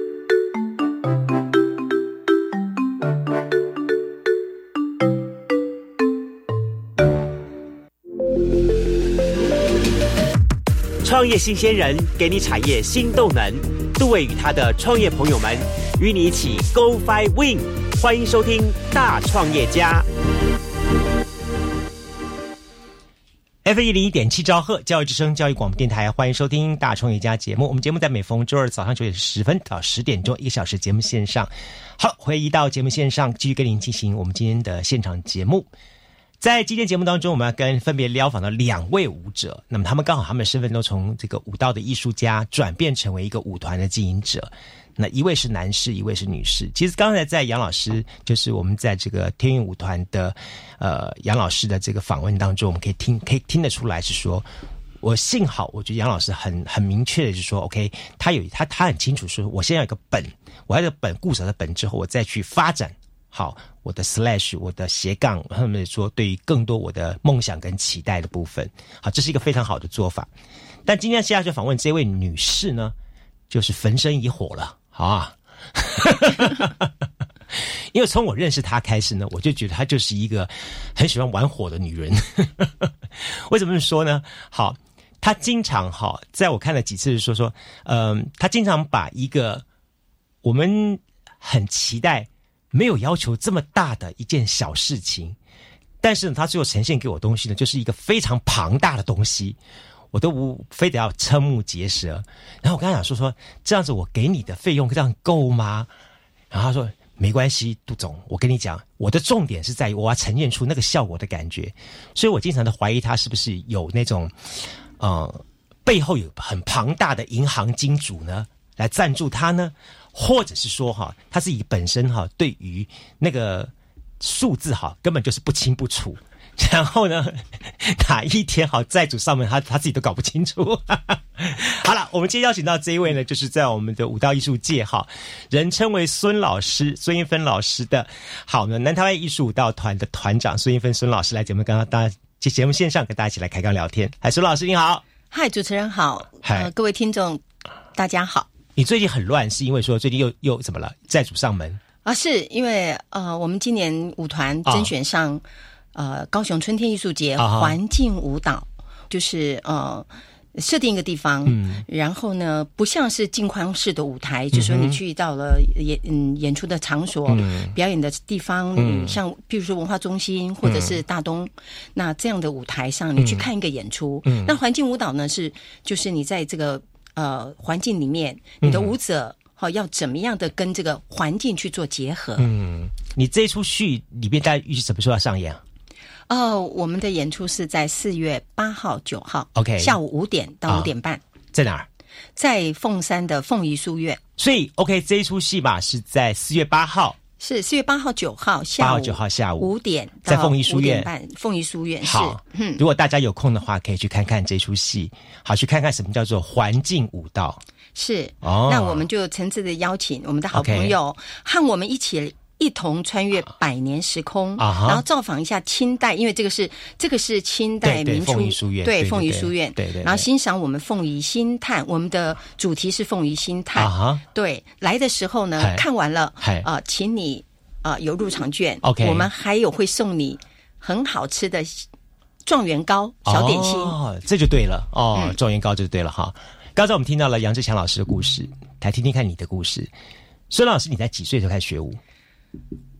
[SPEAKER 6] 创业新鲜人给你产业新动能，杜伟与他的创业朋友们与你一起 Go Fly Win，欢迎收听大创业家。
[SPEAKER 1] F 一零一点七兆赫教育之声教育广播电台，欢迎收听大创业家节目。我们节目在每逢周二早上九点十分到十点钟一个小时节目线上。好，回到节目线上，继续跟您进行我们今天的现场节目。在今天节目当中，我们要跟分别撩访的两位舞者，那么他们刚好他们的身份都从这个舞蹈的艺术家转变成为一个舞团的经营者。那一位是男士，一位是女士。其实刚才在杨老师，就是我们在这个天韵舞团的呃杨老师的这个访问当中，我们可以听可以听得出来是说，我幸好我觉得杨老师很很明确的是说，OK，他有他他很清楚说，我现在有个本，我要有本固守的本之后，我再去发展。好，我的 slash，我的斜杠，他们说对于更多我的梦想跟期待的部分，好，这是一个非常好的做法。但今天接下去访问这位女士呢，就是焚身已火了，好啊，<laughs> 因为从我认识她开始呢，我就觉得她就是一个很喜欢玩火的女人。<laughs> 为什么说呢？好，她经常哈，在我看了几次说说，嗯，她经常把一个我们很期待。没有要求这么大的一件小事情，但是呢，他最后呈现给我东西呢，就是一个非常庞大的东西，我都无非得要瞠目结舌。然后我跟他讲说说，这样子我给你的费用这样够吗？然后他说没关系，杜总，我跟你讲，我的重点是在于我要呈现出那个效果的感觉，所以我经常的怀疑他是不是有那种，呃，背后有很庞大的银行金主呢来赞助他呢？或者是说哈，他自己本身哈，对于那个数字哈，根本就是不清不楚。<laughs> 然后呢，<laughs> 哪一天好债主上门，他他自己都搞不清楚。<laughs> 好了，我们今天邀请到这一位呢，就是在我们的舞蹈艺术界哈，人称为孙老师孙英芬老师的，好呢，南台湾艺术舞蹈团的团长孙英芬孙老师来节目，刚刚大家节节目线上跟大家一起来开刚聊天。嗨，孙老师你好，
[SPEAKER 7] 嗨，主持人好，
[SPEAKER 1] 嗨，
[SPEAKER 7] 各位听众大家好。
[SPEAKER 1] 你最近很乱，是因为说最近又又怎么了？债主上门
[SPEAKER 7] 啊？是因为呃，我们今年舞团甄选上呃高雄春天艺术节环境舞蹈，就是呃。设定一个地方，嗯，然后呢，不像是镜框式的舞台，就说你去到了演嗯演出的场所，表演的地方，嗯，像比如说文化中心或者是大东，那这样的舞台上，你去看一个演出，嗯，那环境舞蹈呢是就是你在这个呃环境里面，你的舞者好要怎么样的跟这个环境去做结合？
[SPEAKER 1] 嗯，你这出戏里面大概预计什么时候要上演啊？
[SPEAKER 7] 哦，我们的演出是在四月八号、九号
[SPEAKER 1] ，OK，
[SPEAKER 7] 下午五点到五点半，
[SPEAKER 1] 在哪儿？
[SPEAKER 7] 在凤山的凤仪书院。
[SPEAKER 1] 所以，OK，这一出戏嘛是在四月八号，
[SPEAKER 7] 是四月八号、九号下午，
[SPEAKER 1] 八号、九号下午
[SPEAKER 7] 五点，
[SPEAKER 1] 在凤仪书院。
[SPEAKER 7] 凤仪书院
[SPEAKER 1] 好，嗯，如果大家有空的话，可以去看看这出戏，好去看看什么叫做环境舞蹈。
[SPEAKER 7] 是哦，那我们就诚挚的邀请我们的好朋友和我们一起。一同穿越百年时空，然后造访一下清代，因为这个是这个是清代明初对凤仪书院，
[SPEAKER 1] 对对，
[SPEAKER 7] 然后欣赏我们凤仪心探，我们的主题是凤仪星探，对，来的时候呢，看完了，啊，请你啊有入场券
[SPEAKER 1] ，OK，
[SPEAKER 7] 我们还有会送你很好吃的状元糕小点心，
[SPEAKER 1] 哦，这就对了，哦，状元糕就对了哈。刚才我们听到了杨志强老师的故事，来听听看你的故事。孙老师，你在几岁就开始学舞？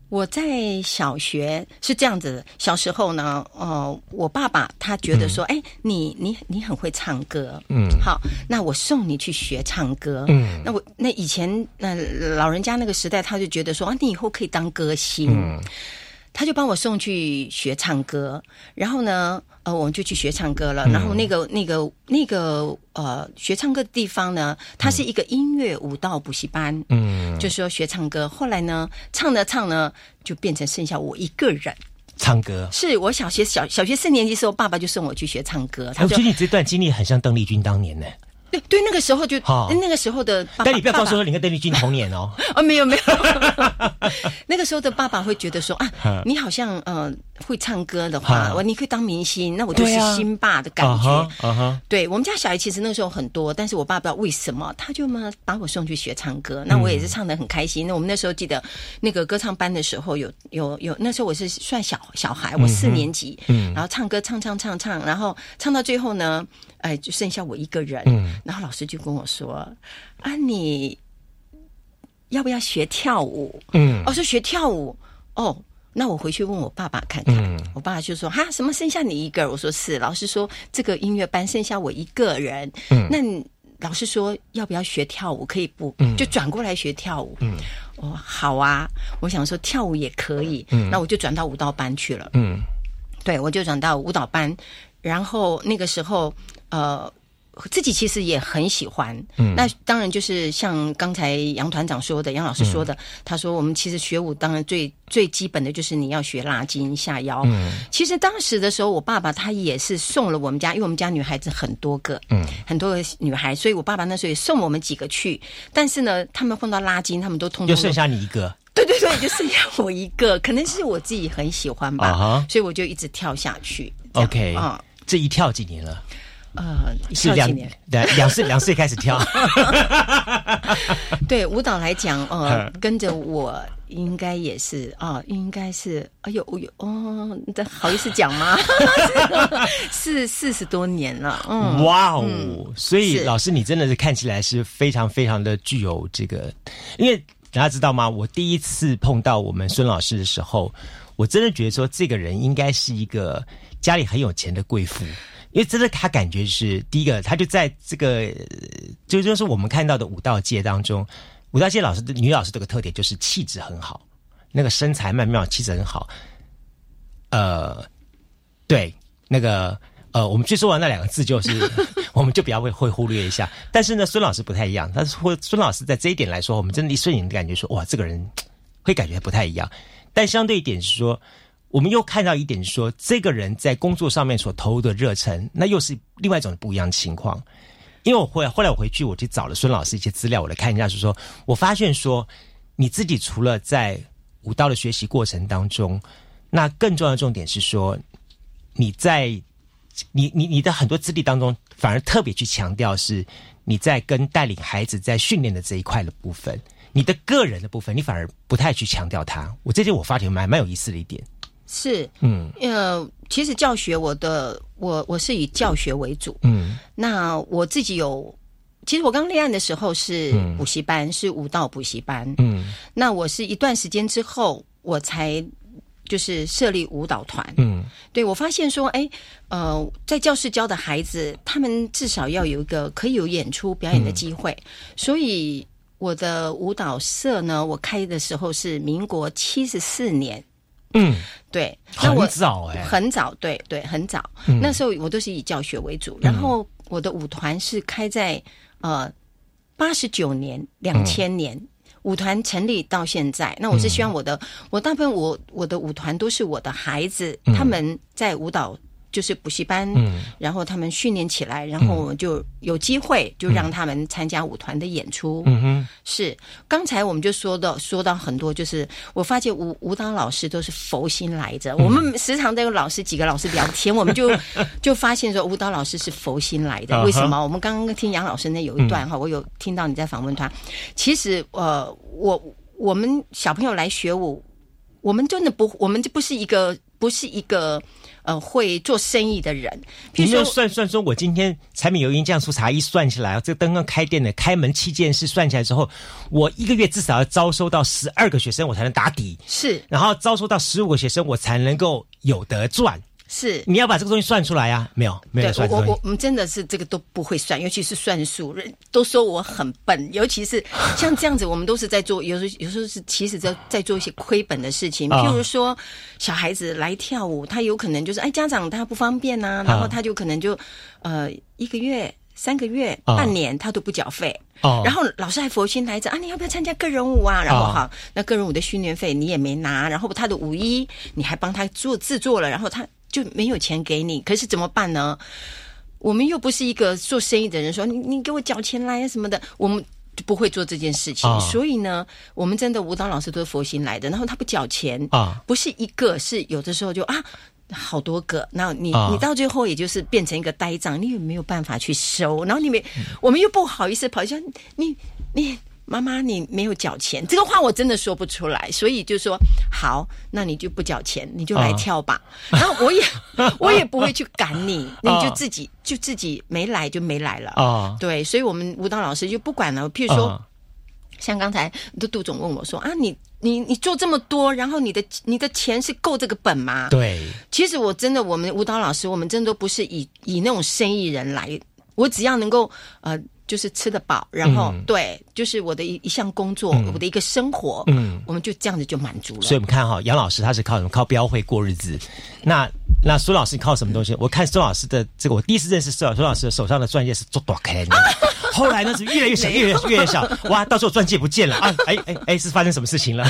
[SPEAKER 7] 我在小学是这样子，小时候呢，呃，我爸爸他觉得说，哎，你你你很会唱歌，嗯，好，那我送你去学唱歌，嗯，那我那以前那老人家那个时代，他就觉得说，啊，你以后可以当歌星。他就帮我送去学唱歌，然后呢，呃，我们就去学唱歌了。然后那个、那个、那个，呃，学唱歌的地方呢，它是一个音乐舞蹈补习班。嗯，就说学唱歌。后来呢，唱着唱呢，就变成剩下我一个人
[SPEAKER 1] 唱歌。
[SPEAKER 7] 是我小学小小学四年级时候，爸爸就送我去学唱歌。
[SPEAKER 1] 我觉得你这段经历很像邓丽君当年呢。
[SPEAKER 7] 对对，那个时候就那个时候的爸爸，
[SPEAKER 1] 但你不要告诉我你跟邓丽君同年哦。<laughs>
[SPEAKER 7] 哦，没有没有，<laughs> 那个时候的爸爸会觉得说啊，你好像呃会唱歌的话，我你可以当明星，那我就是星爸的感觉。对我们家小孩其实那个时候很多，但是我爸不知道为什么，他就嘛把我送去学唱歌，那我也是唱的很开心。那我们那时候记得那个歌唱班的时候，有有有，那时候我是算小小孩，我四年级，然后唱歌唱唱唱唱，然后唱到最后呢。哎，就剩下我一个人。嗯，然后老师就跟我说：“啊，你要不要学跳舞？”嗯，我说学跳舞。哦，那我回去问我爸爸看看。嗯，我爸爸就说：“哈，什么剩下你一个？”我说：“是。”老师说：“这个音乐班剩下我一个人。”嗯，那老师说要不要学跳舞？可以不？嗯，就转过来学跳舞。嗯，哦，好啊。我想说跳舞也可以。嗯，那我就转到舞蹈班去了。嗯，对，我就转到舞蹈班。然后那个时候。呃，自己其实也很喜欢。嗯，那当然就是像刚才杨团长说的，杨老师说的，他说我们其实学舞，当然最最基本的就是你要学拉筋下腰。嗯，其实当时的时候，我爸爸他也是送了我们家，因为我们家女孩子很多个，嗯，很多个女孩，所以我爸爸那时候也送我们几个去。但是呢，他们碰到拉筋，他们都通
[SPEAKER 1] 就剩下你一个。
[SPEAKER 7] 对对对，就剩下我一个，可能是我自己很喜欢吧，所以我就一直跳下去。
[SPEAKER 1] OK，啊，这一跳几年了？
[SPEAKER 7] 呃，是两
[SPEAKER 1] 两岁 <laughs> 两岁开始跳。<laughs>
[SPEAKER 7] 对舞蹈来讲，呃，跟着我应该也是啊，应该是哎呦呦哦，这好意思讲吗？<laughs> 是四十多年了，嗯，
[SPEAKER 1] 哇哦！所以老师，你真的是看起来是非常非常的具有这个，因为大家知道吗？我第一次碰到我们孙老师的时候，我真的觉得说，这个人应该是一个家里很有钱的贵妇。因为真的，他感觉是第一个，他就在这个，就就是我们看到的舞蹈界当中，舞蹈界老师的女老师这个特点就是气质很好，那个身材曼妙，气质很好。呃，对，那个呃，我们去说完那两个字，就是 <laughs> 我们就比较会会忽略一下。但是呢，孙老师不太一样，他说孙老师在这一点来说，我们真的一瞬间感觉说，哇，这个人会感觉不太一样。但相对一点是说。我们又看到一点说，这个人在工作上面所投入的热忱，那又是另外一种不一样的情况。因为我后来后来我回去，我去找了孙老师一些资料，我来看一下，是说我发现说，你自己除了在舞蹈的学习过程当中，那更重要的重点是说，你在你你你的很多资历当中，反而特别去强调是你在跟带领孩子在训练的这一块的部分，你的个人的部分，你反而不太去强调它。我这点我发觉蛮蛮有意思的一点。
[SPEAKER 7] 是，嗯，呃，其实教学我的我我是以教学为主，嗯，那我自己有，其实我刚立案的时候是补习班，是舞蹈补习班，嗯，那我是一段时间之后我才就是设立舞蹈团，嗯，对我发现说，哎，呃，在教室教的孩子，他们至少要有一个可以有演出表演的机会，所以我的舞蹈社呢，我开的时候是民国七十四年。嗯，对，
[SPEAKER 1] 很早哎，
[SPEAKER 7] 很早，对对，很早。那时候我都是以教学为主，然后我的舞团是开在呃八十九年两千年，舞团成立到现在。那我是希望我的，我大部分我我的舞团都是我的孩子，他们在舞蹈。就是补习班，然后他们训练起来，然后我们就有机会就让他们参加舞团的演出。嗯哼，是刚才我们就说到说到很多，就是我发现舞舞蹈老师都是佛心来着。我们时常都有老师几个老师聊天，我们就 <laughs> 就发现说舞蹈老师是佛心来的。为什么？我们刚刚听杨老师那有一段哈，我有听到你在访问他。其实呃，我我们小朋友来学舞，我们真的不，我们就不是一个不是一个。呃，会做生意的人，
[SPEAKER 1] 比如说算算说，我今天柴米油盐酱醋茶一算起来，这刚刚开店的开门七件事算起来之后，我一个月至少要招收到十二个学生，我才能打底。
[SPEAKER 7] 是，
[SPEAKER 1] 然后招收到十五个学生，我才能够有得赚。
[SPEAKER 7] 是，
[SPEAKER 1] 你要把这个东西算出来呀？没有，没有算。
[SPEAKER 7] 我我我们真的是这个都不会算，尤其是算数，人都说我很笨。尤其是像这样子，我们都是在做，有时候有时候是其实在在做一些亏本的事情。譬如说，小孩子来跳舞，他有可能就是哎，家长他不方便呐，然后他就可能就呃一个月、三个月、半年他都不缴费。哦。然后老师还佛心来着啊，你要不要参加个人舞啊？然后好，那个人舞的训练费你也没拿，然后他的舞衣你还帮他做制作了，然后他。就没有钱给你，可是怎么办呢？我们又不是一个做生意的人，说你你给我缴钱来什么的，我们就不会做这件事情。所以呢，我们真的舞蹈老师都是佛心来的，然后他不缴钱啊，不是一个，是有的时候就啊好多个，那你你到最后也就是变成一个呆账，你也没有办法去收，然后你们我们又不好意思跑去你你。妈妈，你没有缴钱，这个话我真的说不出来，所以就说好，那你就不缴钱，你就来跳吧。然后我也 <laughs> 我也不会去赶你，你就自己就自己没来就没来了啊。对，所以我们舞蹈老师就不管了。譬如说，像刚才的杜总问我说啊，你你你做这么多，然后你的你的钱是够这个本吗？
[SPEAKER 1] 对，
[SPEAKER 7] 其实我真的，我们舞蹈老师，我们真的都不是以以那种生意人来，我只要能够呃。就是吃得饱，然后对，就是我的一一项工作，我的一个生活，嗯，我们就这样子就满足了。
[SPEAKER 1] 所以我们看哈，杨老师他是靠什么？靠标会过日子。那那苏老师靠什么东西？我看苏老师的这个，我第一次认识苏老苏老师手上的钻戒是做多开的，后来呢是越来越小，越越越小，哇，到时候钻戒不见了啊！<laughs> 哎哎哎，是发生什么事情了？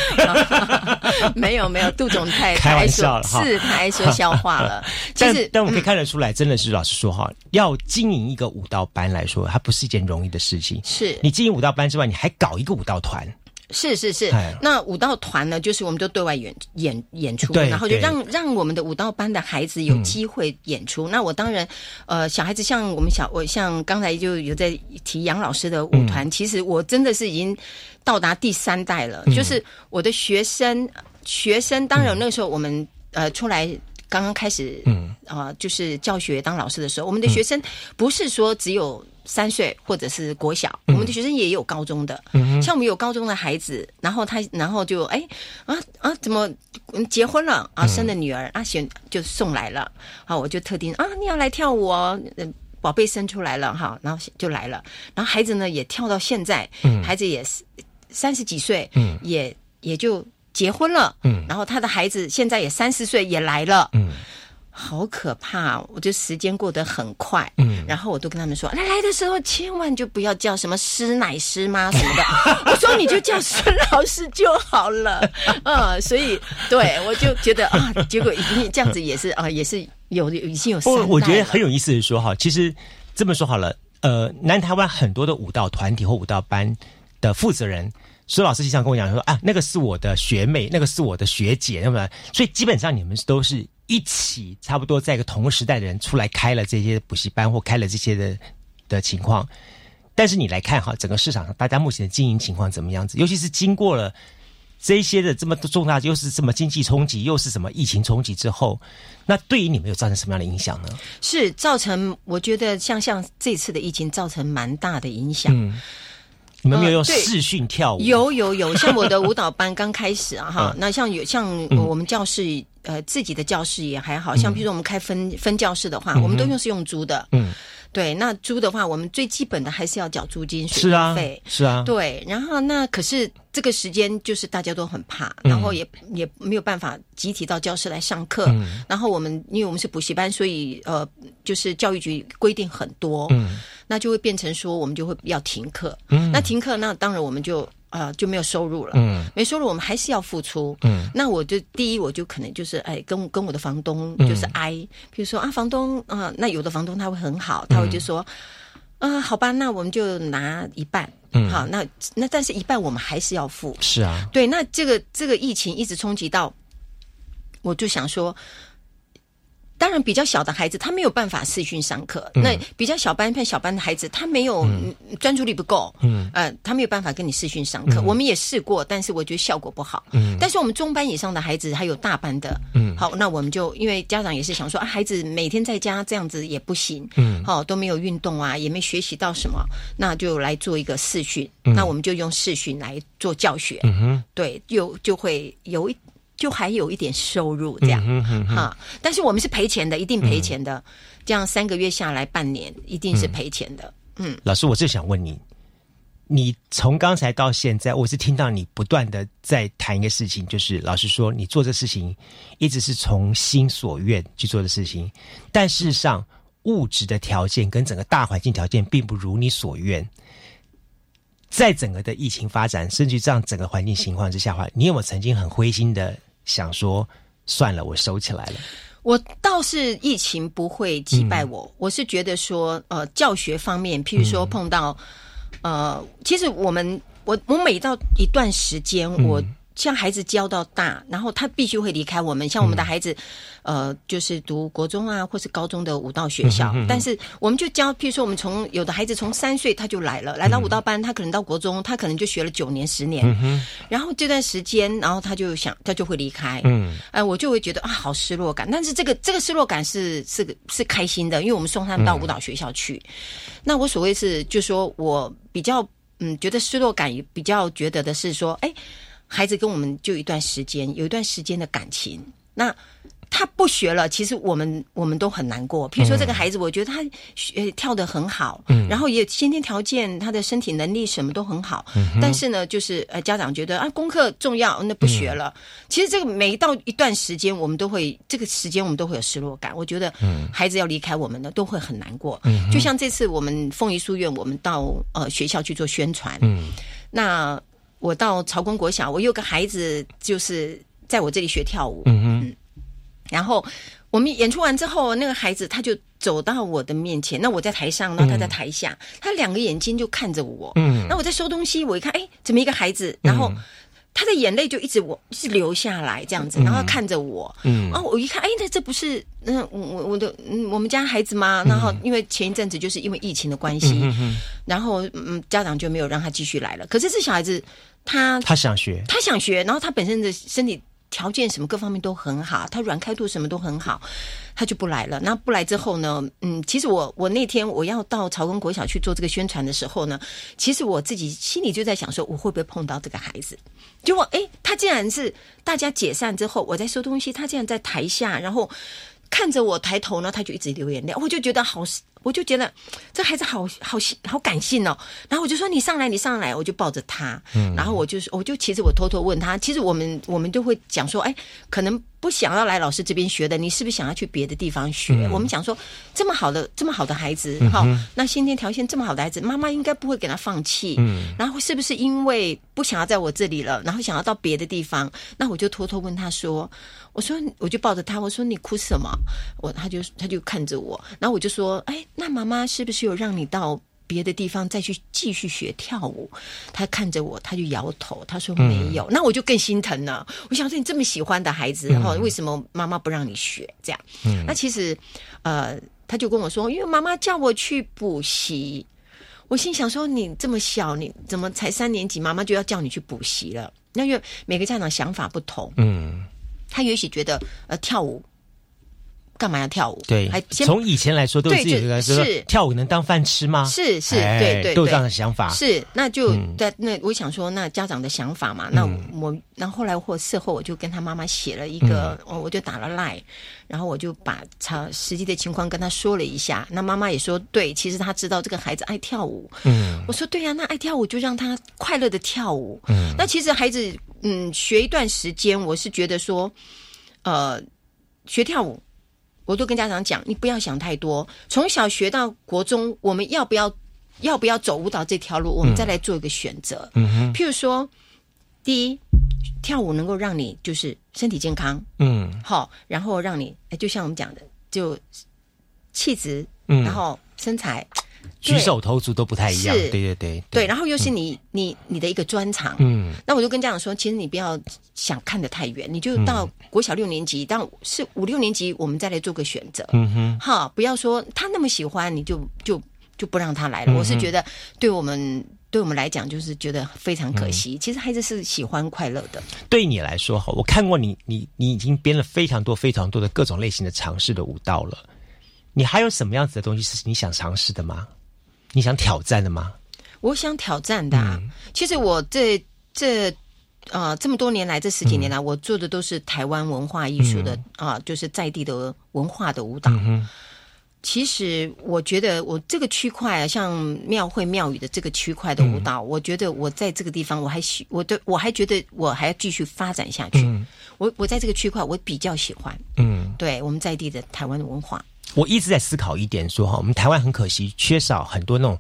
[SPEAKER 1] <laughs>
[SPEAKER 7] 没有没有，杜总太
[SPEAKER 1] 开玩笑了，
[SPEAKER 7] 是太说笑话了。<laughs>
[SPEAKER 1] 但但我们可以看得出来，真的是老实说哈，要经营一个舞蹈班来说，它不是一件容易的事情。
[SPEAKER 7] 是
[SPEAKER 1] 你经营舞蹈班之外，你还搞一个舞蹈团。
[SPEAKER 7] 是是是，那舞蹈团呢，就是我们就对外演演演出，然后就让让我们的舞蹈班的孩子有机会演出。那我当然，呃，小孩子像我们小我像刚才就有在提杨老师的舞团，其实我真的是已经到达第三代了。就是我的学生学生，当然那个时候我们呃出来。刚刚开始，嗯。啊，就是教学当老师的时候，我们的学生不是说只有三岁或者是国小，我们的学生也有高中的，像我们有高中的孩子，然后他然后就哎啊啊，怎么结婚了？啊，生了女儿啊，选就送来了，好，我就特定啊，你要来跳舞哦，宝贝生出来了哈，然后就来了，然后孩子呢也跳到现在，嗯。孩子也是三十几岁，嗯，也也就。结婚了，嗯，然后他的孩子现在也三十岁，也来了，嗯，好可怕！我就时间过得很快，嗯，然后我都跟他们说，来来的时候千万就不要叫什么师奶师妈什么的，<laughs> 我说你就叫孙老师就好了，<laughs> 嗯，所以对我就觉得啊，结果已经这样子也是啊，也是有已经有。
[SPEAKER 1] 不，我觉得很有意思的说哈，其实这么说好了，呃，南台湾很多的舞蹈团体或舞蹈班的负责人，孙老师经常跟我讲说啊，那个是我的学妹，那个是我的学姐，那么，所以基本上你们都是。一起差不多在一个同时代的人出来开了这些补习班或开了这些的的情况，但是你来看哈，整个市场上大家目前的经营情况怎么样子？尤其是经过了这些的这么重大，又是这么经济冲击，又是什么疫情冲击之后，那对于你们有造成什么样的影响呢？
[SPEAKER 7] 是造成我觉得像像这次的疫情造成蛮大的影响。
[SPEAKER 1] 你们没有用视讯跳舞？
[SPEAKER 7] 有有有，像我的舞蹈班 <laughs> 刚开始啊哈，那像有像我们教室。呃，自己的教室也还好像，比如说我们开分分教室的话，我们都用是用租的。嗯，对，那租的话，我们最基本的还是要缴租金、水费。
[SPEAKER 1] 是啊，
[SPEAKER 7] 对。然后那可是这个时间就是大家都很怕，然后也也没有办法集体到教室来上课。然后我们因为我们是补习班，所以呃，就是教育局规定很多，那就会变成说我们就会要停课。那停课，那当然我们就。啊，就没有收入了。嗯，没收入，我们还是要付出。嗯，那我就第一，我就可能就是哎，跟跟我的房东就是挨，比如说啊，房东啊，那有的房东他会很好，他会就说，啊，好吧，那我们就拿一半。嗯，好，那那但是一半我们还是要付。
[SPEAKER 1] 是啊，
[SPEAKER 7] 对，那这个这个疫情一直冲击到，我就想说。当然，比较小的孩子他没有办法视讯上课。那比较小班、偏小班的孩子，他没有专注力不够。嗯，呃，他没有办法跟你视讯上课。我们也试过，但是我觉得效果不好。嗯，但是我们中班以上的孩子还有大班的。嗯，好，那我们就因为家长也是想说啊，孩子每天在家这样子也不行。嗯，好，都没有运动啊，也没学习到什么，那就来做一个视讯。那我们就用视讯来做教学。嗯哼，对，就就会有一。就还有一点收入这样哈，但是我们是赔钱的，一定赔钱的。这样三个月下来，半年一定是赔钱的。嗯，
[SPEAKER 1] 老师，我就想问你，你从刚才到现在，我是听到你不断的在谈一个事情，就是老师说你做这事情一直是从心所愿去做的事情，但事实上物质的条件跟整个大环境条件并不如你所愿。在整个的疫情发展，甚至这样整个环境情况之下，话你有没有曾经很灰心的？想说算了，我收起来了。
[SPEAKER 7] 我倒是疫情不会击败我，我是觉得说，呃，教学方面，譬如说碰到，呃，其实我们，我我每到一段时间，我。像孩子教到大，然后他必须会离开我们。像我们的孩子，呃，就是读国中啊，或是高中的舞蹈学校。但是我们就教，譬如说，我们从有的孩子从三岁他就来了，来到舞蹈班，他可能到国中，他可能就学了九年、十年。然后这段时间，然后他就想，他就会离开。嗯，哎，我就会觉得啊，好失落感。但是这个这个失落感是是是开心的，因为我们送他们到舞蹈学校去。那我所谓是，就说我比较嗯，觉得失落感也比较觉得的是说，哎。孩子跟我们就一段时间，有一段时间的感情。那他不学了，其实我们我们都很难过。譬如说这个孩子，我觉得他学跳的很好，嗯，然后也先天条件，他的身体能力什么都很好。嗯，但是呢，就是呃，家长觉得啊，功课重要，那不学了。其实这个每到一段时间，我们都会这个时间我们都会有失落感。我觉得，嗯，孩子要离开我们呢，都会很难过。嗯，就像这次我们凤仪书院，我们到呃学校去做宣传，嗯，那。我到曹公国小，我有个孩子就是在我这里学跳舞，嗯嗯，然后我们演出完之后，那个孩子他就走到我的面前，那我在台上，然后他在台下，他两个眼睛就看着我，嗯，那我在收东西，我一看，哎，怎么一个孩子，然后。他的眼泪就一直我是流下来这样子，然后看着我，嗯，然后我一看，哎，那这不是嗯我我的嗯我们家孩子吗？然后因为前一阵子就是因为疫情的关系，然后嗯家长就没有让他继续来了。可是这小孩子他
[SPEAKER 1] 他想学，
[SPEAKER 7] 他想学，然后他本身的身体。条件什么各方面都很好，他软开度什么都很好，他就不来了。那不来之后呢？嗯，其实我我那天我要到曹公国小去做这个宣传的时候呢，其实我自己心里就在想说，我会不会碰到这个孩子？结果哎，他竟然是大家解散之后，我在收东西，他竟然在台下，然后。看着我抬头呢，他就一直流眼泪，我就觉得好，我就觉得 <tsk> 这孩子好好好感性哦。然后我就说你上来，你上来，我就抱着他。嗯，然后我就是，我就其实我偷偷问他，其实我们我们就会讲说，哎，可能不想要来老师这边学的，你是不是想要去别的地方学？我们讲说，这么好的这么好的孩子，哈，那先天条件这么好的孩子，妈妈应该不会给他放弃。嗯，然后是不是因为不想要在我这里了，然后想要到别的地方？那我就偷偷问他说：“我说，我就抱着他，我说你哭什么？”我他就他就看着我，然后我就说：“哎，那妈妈是不是有让你到？”别的地方再去继续学跳舞，他看着我，他就摇头，他说没有。那我就更心疼了。我想说，你这么喜欢的孩子，然后为什么妈妈不让你学？这样，那其实，呃，他就跟我说，因为妈妈叫我去补习。我心想说，你这么小，你怎么才三年级，妈妈就要叫你去补习了？那因为每个家长想法不同，嗯，他也许觉得，呃，跳舞。干嘛要跳舞？
[SPEAKER 1] 对，还从以前来说都是这个，是跳舞能当饭吃吗？
[SPEAKER 7] 是是，对对，
[SPEAKER 1] 都有这样的想法。
[SPEAKER 7] 是，那就在那，我想说，那家长的想法嘛，那我，那后后来或事后，我就跟他妈妈写了一个，我就打了赖，然后我就把他实际的情况跟他说了一下。那妈妈也说，对，其实他知道这个孩子爱跳舞。嗯，我说对呀，那爱跳舞就让他快乐的跳舞。嗯，那其实孩子，嗯，学一段时间，我是觉得说，呃，学跳舞。我都跟家长讲，你不要想太多。从小学到国中，我们要不要要不要走舞蹈这条路？我们再来做一个选择。嗯哼。譬如说，第一，跳舞能够让你就是身体健康。嗯。好，然后让你哎，就像我们讲的，就气质，然后身材。
[SPEAKER 1] 举手投足都不太一样，对对对
[SPEAKER 7] 对，然后又是你你你的一个专长，嗯，那我就跟家长说，其实你不要想看得太远，你就到国小六年级，到是五六年级，我们再来做个选择，嗯哼，哈，不要说他那么喜欢，你就就就不让他来了。我是觉得，对我们对我们来讲，就是觉得非常可惜。其实孩子是喜欢快乐的。
[SPEAKER 1] 对你来说，哈，我看过你，你你已经编了非常多非常多的各种类型的尝试的舞蹈了。你还有什么样子的东西是你想尝试的吗？你想挑战的吗？
[SPEAKER 7] 我想挑战的啊。其实我这这啊这么多年来，这十几年来，我做的都是台湾文化艺术的啊，就是在地的文化的舞蹈。其实我觉得我这个区块啊，像庙会庙宇的这个区块的舞蹈，我觉得我在这个地方，我还喜，我对我还觉得我还要继续发展下去。我我在这个区块，我比较喜欢。嗯，对我们在地的台湾的文化。
[SPEAKER 1] 我一直在思考一点，说哈，我们台湾很可惜，缺少很多那种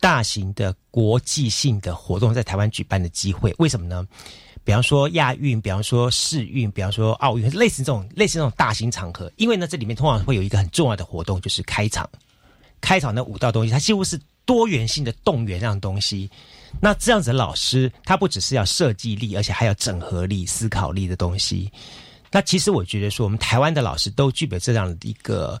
[SPEAKER 1] 大型的国际性的活动在台湾举办的机会。为什么呢？比方说亚运，比方说世运，比方说奥运，类似这种类似这种大型场合。因为呢，这里面通常会有一个很重要的活动，就是开场。开场的五道东西，它几乎是多元性的动员这样东西。那这样子的老师，他不只是要设计力，而且还要整合力、思考力的东西。那其实我觉得说，我们台湾的老师都具备这样的一个。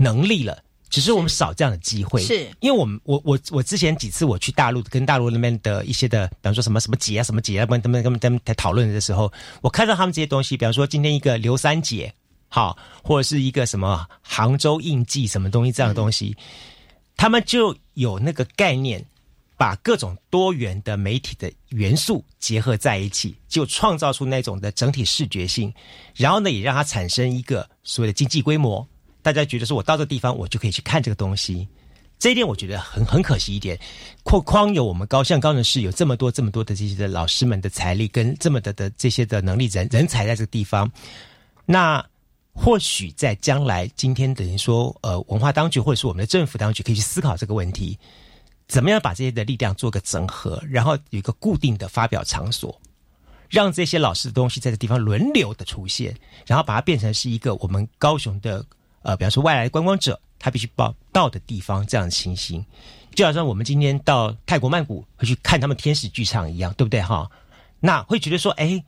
[SPEAKER 1] 能力了，只是我们少这样的机会。
[SPEAKER 7] 是，
[SPEAKER 1] 因为我们我我我之前几次我去大陆，跟大陆那边的一些的，比方说什么什么节啊，什么节啊，他们他们他们他们在讨论的时候，我看到他们这些东西，比方说今天一个刘三姐，好，或者是一个什么杭州印记什么东西这样的东西，他们就有那个概念，把各种多元的媒体的元素结合在一起，就创造出那种的整体视觉性，然后呢，也让它产生一个所谓的经济规模。大家觉得说，我到这个地方，我就可以去看这个东西，这一点我觉得很很可惜一点。框框有我们高像高人士有这么多这么多的这些的老师们的财力跟这么的的这些的能力人人才在这个地方，那或许在将来今天等于说呃文化当局或者是我们的政府当局可以去思考这个问题，怎么样把这些的力量做个整合，然后有一个固定的发表场所，让这些老师的东西在这地方轮流的出现，然后把它变成是一个我们高雄的。呃，比方说外来观光者，他必须报到的地方，这样的情形，就好像我们今天到泰国曼谷会去看他们天使剧场一样，对不对哈？那会觉得说，哎，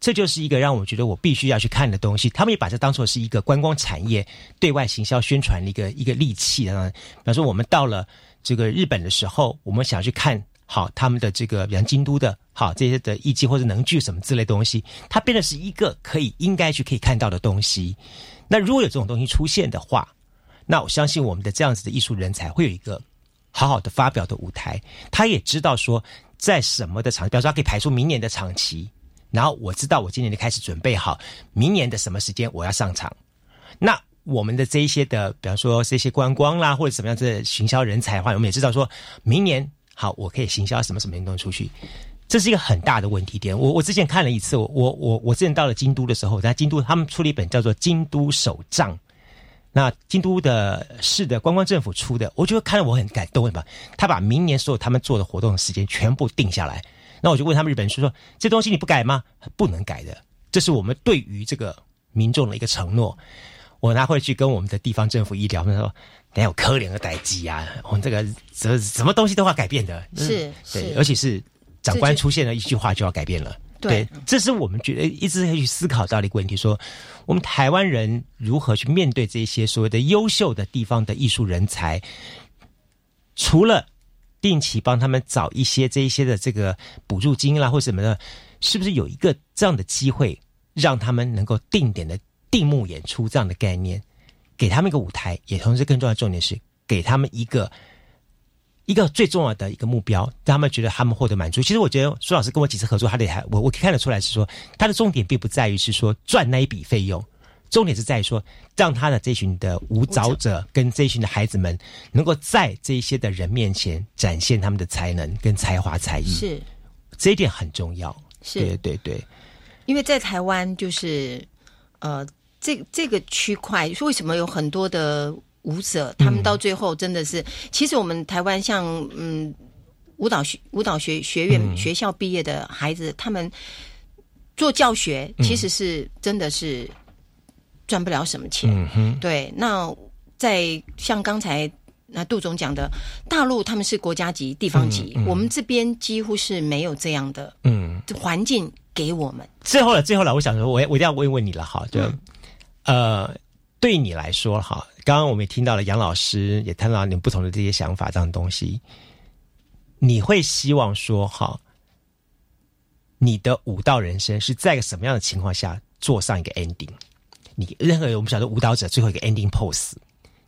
[SPEAKER 1] 这就是一个让我觉得我必须要去看的东西。他们也把这当做是一个观光产业对外行销宣传的一个一个利器啊。比方说，我们到了这个日本的时候，我们想去看好他们的这个，比方京都的，好这些的艺伎或者能剧什么之类东西，它变得是一个可以应该去可以看到的东西。那如果有这种东西出现的话，那我相信我们的这样子的艺术人才会有一个好好的发表的舞台。他也知道说，在什么的场，比方说他可以排出明年的场期，然后我知道我今年就开始准备好明年的什么时间我要上场。那我们的这一些的，比方说这些观光啦，或者什么样子的行销人才的话，我们也知道说明年好，我可以行销什么什么东西出去。这是一个很大的问题点。我我之前看了一次，我我我我之前到了京都的时候，在京都他们出了一本叫做《京都手账》，那京都的市的观光政府出的，我觉得看了我很感动，什么？他把明年所有他们做的活动的时间全部定下来。那我就问他们日本人说：“这东西你不改吗？不能改的，这是我们对于这个民众的一个承诺。”我拿回去跟我们的地方政府一聊，他说：“没有可怜的代机啊，我们这个什什么东西都要改变的。”
[SPEAKER 7] 是，
[SPEAKER 1] 对，而且是。长官出现了一句话就要改变了，对，这是我们觉得一直可以去思考到的一个问题：说我们台湾人如何去面对这些所谓的优秀的地方的艺术人才？除了定期帮他们找一些这一些的这个补助金啦，或什么的，是不是有一个这样的机会，让他们能够定点的定目演出这样的概念，给他们一个舞台，也同时更重要的重点是给他们一个。一个最重要的一个目标，让他们觉得他们获得满足。其实我觉得苏老师跟我几次合作，他得还我我看得出来是说，他的重点并不在于是说赚那一笔费用，重点是在于说让他的这群的舞蹈者跟这群的孩子们，能够在这些的人面前展现他们的才能跟才华才艺。
[SPEAKER 7] 是，
[SPEAKER 1] 这一点很重要。
[SPEAKER 7] 是，
[SPEAKER 1] 对对对。
[SPEAKER 7] 因为在台湾，就是呃，这这个区块为什么有很多的。舞者，他们到最后真的是，其实我们台湾像嗯舞蹈学舞蹈学学院学校毕业的孩子，他们做教学其实是真的是赚不了什么钱。对，那在像刚才那杜总讲的，大陆他们是国家级、地方级，我们这边几乎是没有这样的嗯环境给我们。
[SPEAKER 1] 最后了，最后了，我想说，我我一定要问问你了，哈，就呃。对你来说，哈，刚刚我们也听到了杨老师，也谈到你们不同的这些想法，这样的东西，你会希望说，哈，你的舞蹈人生是在一个什么样的情况下做上一个 ending？你任何我们晓得舞蹈者最后一个 ending pose，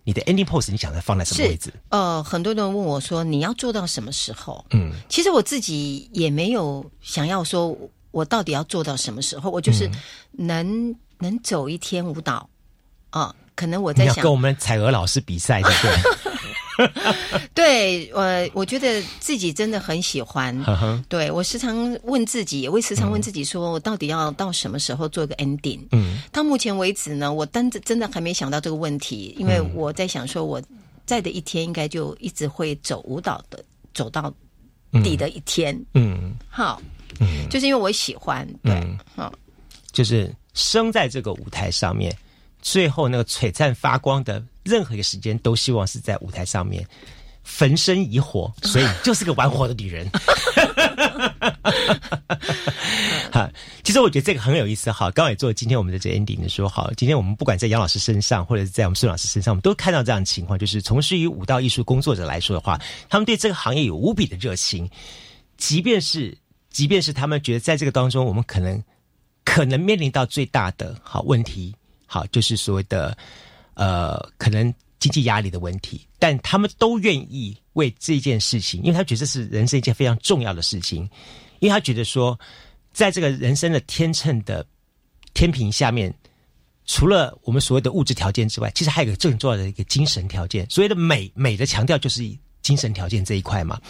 [SPEAKER 1] 你的 ending pose 你想要放在什么位置？
[SPEAKER 7] 呃，很多人问我说，你要做到什么时候？嗯，其实我自己也没有想要说，我到底要做到什么时候？我就是能能走一天舞蹈。啊，可能我在想
[SPEAKER 1] 跟我们彩娥老师比赛，
[SPEAKER 7] 对不对，<laughs> <laughs> 对我我觉得自己真的很喜欢。对我时常问自己，也会时常问自己，说我到底要到什么时候做一个 ending？嗯，到目前为止呢，我真的真的还没想到这个问题，因为我在想说，我在的一天应该就一直会走舞蹈的，走到底的一天。嗯，好，嗯，就是因为我喜欢，对，好，
[SPEAKER 1] 就是生在这个舞台上面。最后那个璀璨发光的任何一个时间，都希望是在舞台上面焚身以火，<laughs> 所以就是个玩火的女人。<laughs> 哈，其实我觉得这个很有意思。哈，刚好也做今天我们的这 ending 的时候，好，今天我们不管在杨老师身上，或者是在我们孙老师身上，我们都看到这样的情况，就是从事于舞蹈艺术工作者来说的话，他们对这个行业有无比的热情，即便是即便是他们觉得在这个当中，我们可能可能面临到最大的好问题。好，就是所谓的，呃，可能经济压力的问题，但他们都愿意为这件事情，因为他觉得这是人生一件非常重要的事情，因为他觉得说，在这个人生的天秤的天平下面，除了我们所谓的物质条件之外，其实还有一个更重要的一个精神条件。所谓的美，美的强调就是精神条件这一块嘛。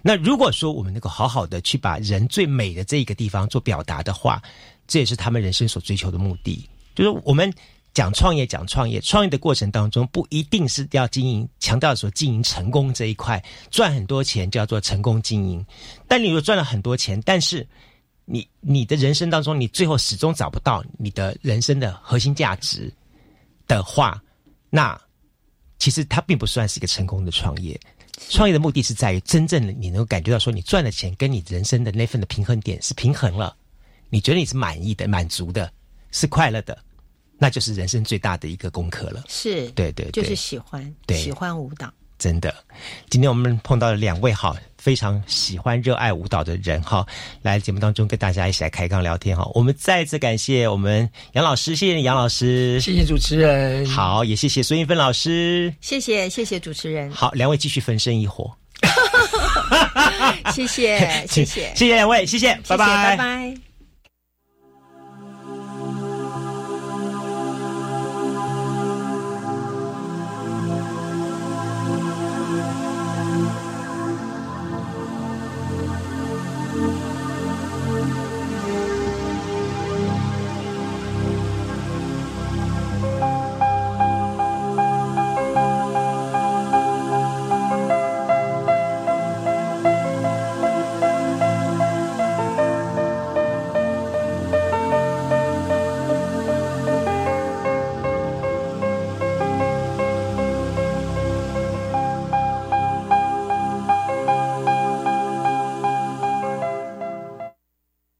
[SPEAKER 1] 那如果说我们能够好好的去把人最美的这一个地方做表达的话，这也是他们人生所追求的目的。就是我们讲创业，讲创业，创业的过程当中不一定是要经营，强调说经营成功这一块，赚很多钱叫做成功经营。但你如果赚了很多钱，但是你你的人生当中，你最后始终找不到你的人生的核心价值的话，那其实它并不算是一个成功的创业。创业的目的是在于真正的你能够感觉到说，你赚的钱跟你人生的那份的平衡点是平衡了，你觉得你是满意的、满足的。是快乐的，那就是人生最大的一个功课了。
[SPEAKER 7] 是，
[SPEAKER 1] 对对，
[SPEAKER 7] 就是喜欢，
[SPEAKER 1] 对，
[SPEAKER 7] 喜欢舞蹈。
[SPEAKER 1] 真的，今天我们碰到了两位哈，非常喜欢、热爱舞蹈的人哈，来节目当中跟大家一起来开杠聊天哈。我们再次感谢我们杨老师，谢谢杨老师，
[SPEAKER 2] 谢谢主持人，
[SPEAKER 1] 好，也谢谢孙一芬老师，
[SPEAKER 7] 谢谢谢谢主持人，
[SPEAKER 1] 好，两位继续分身一火，<laughs>
[SPEAKER 7] 谢谢谢谢 <laughs>
[SPEAKER 1] 谢谢两位，谢谢，拜拜
[SPEAKER 7] 拜拜。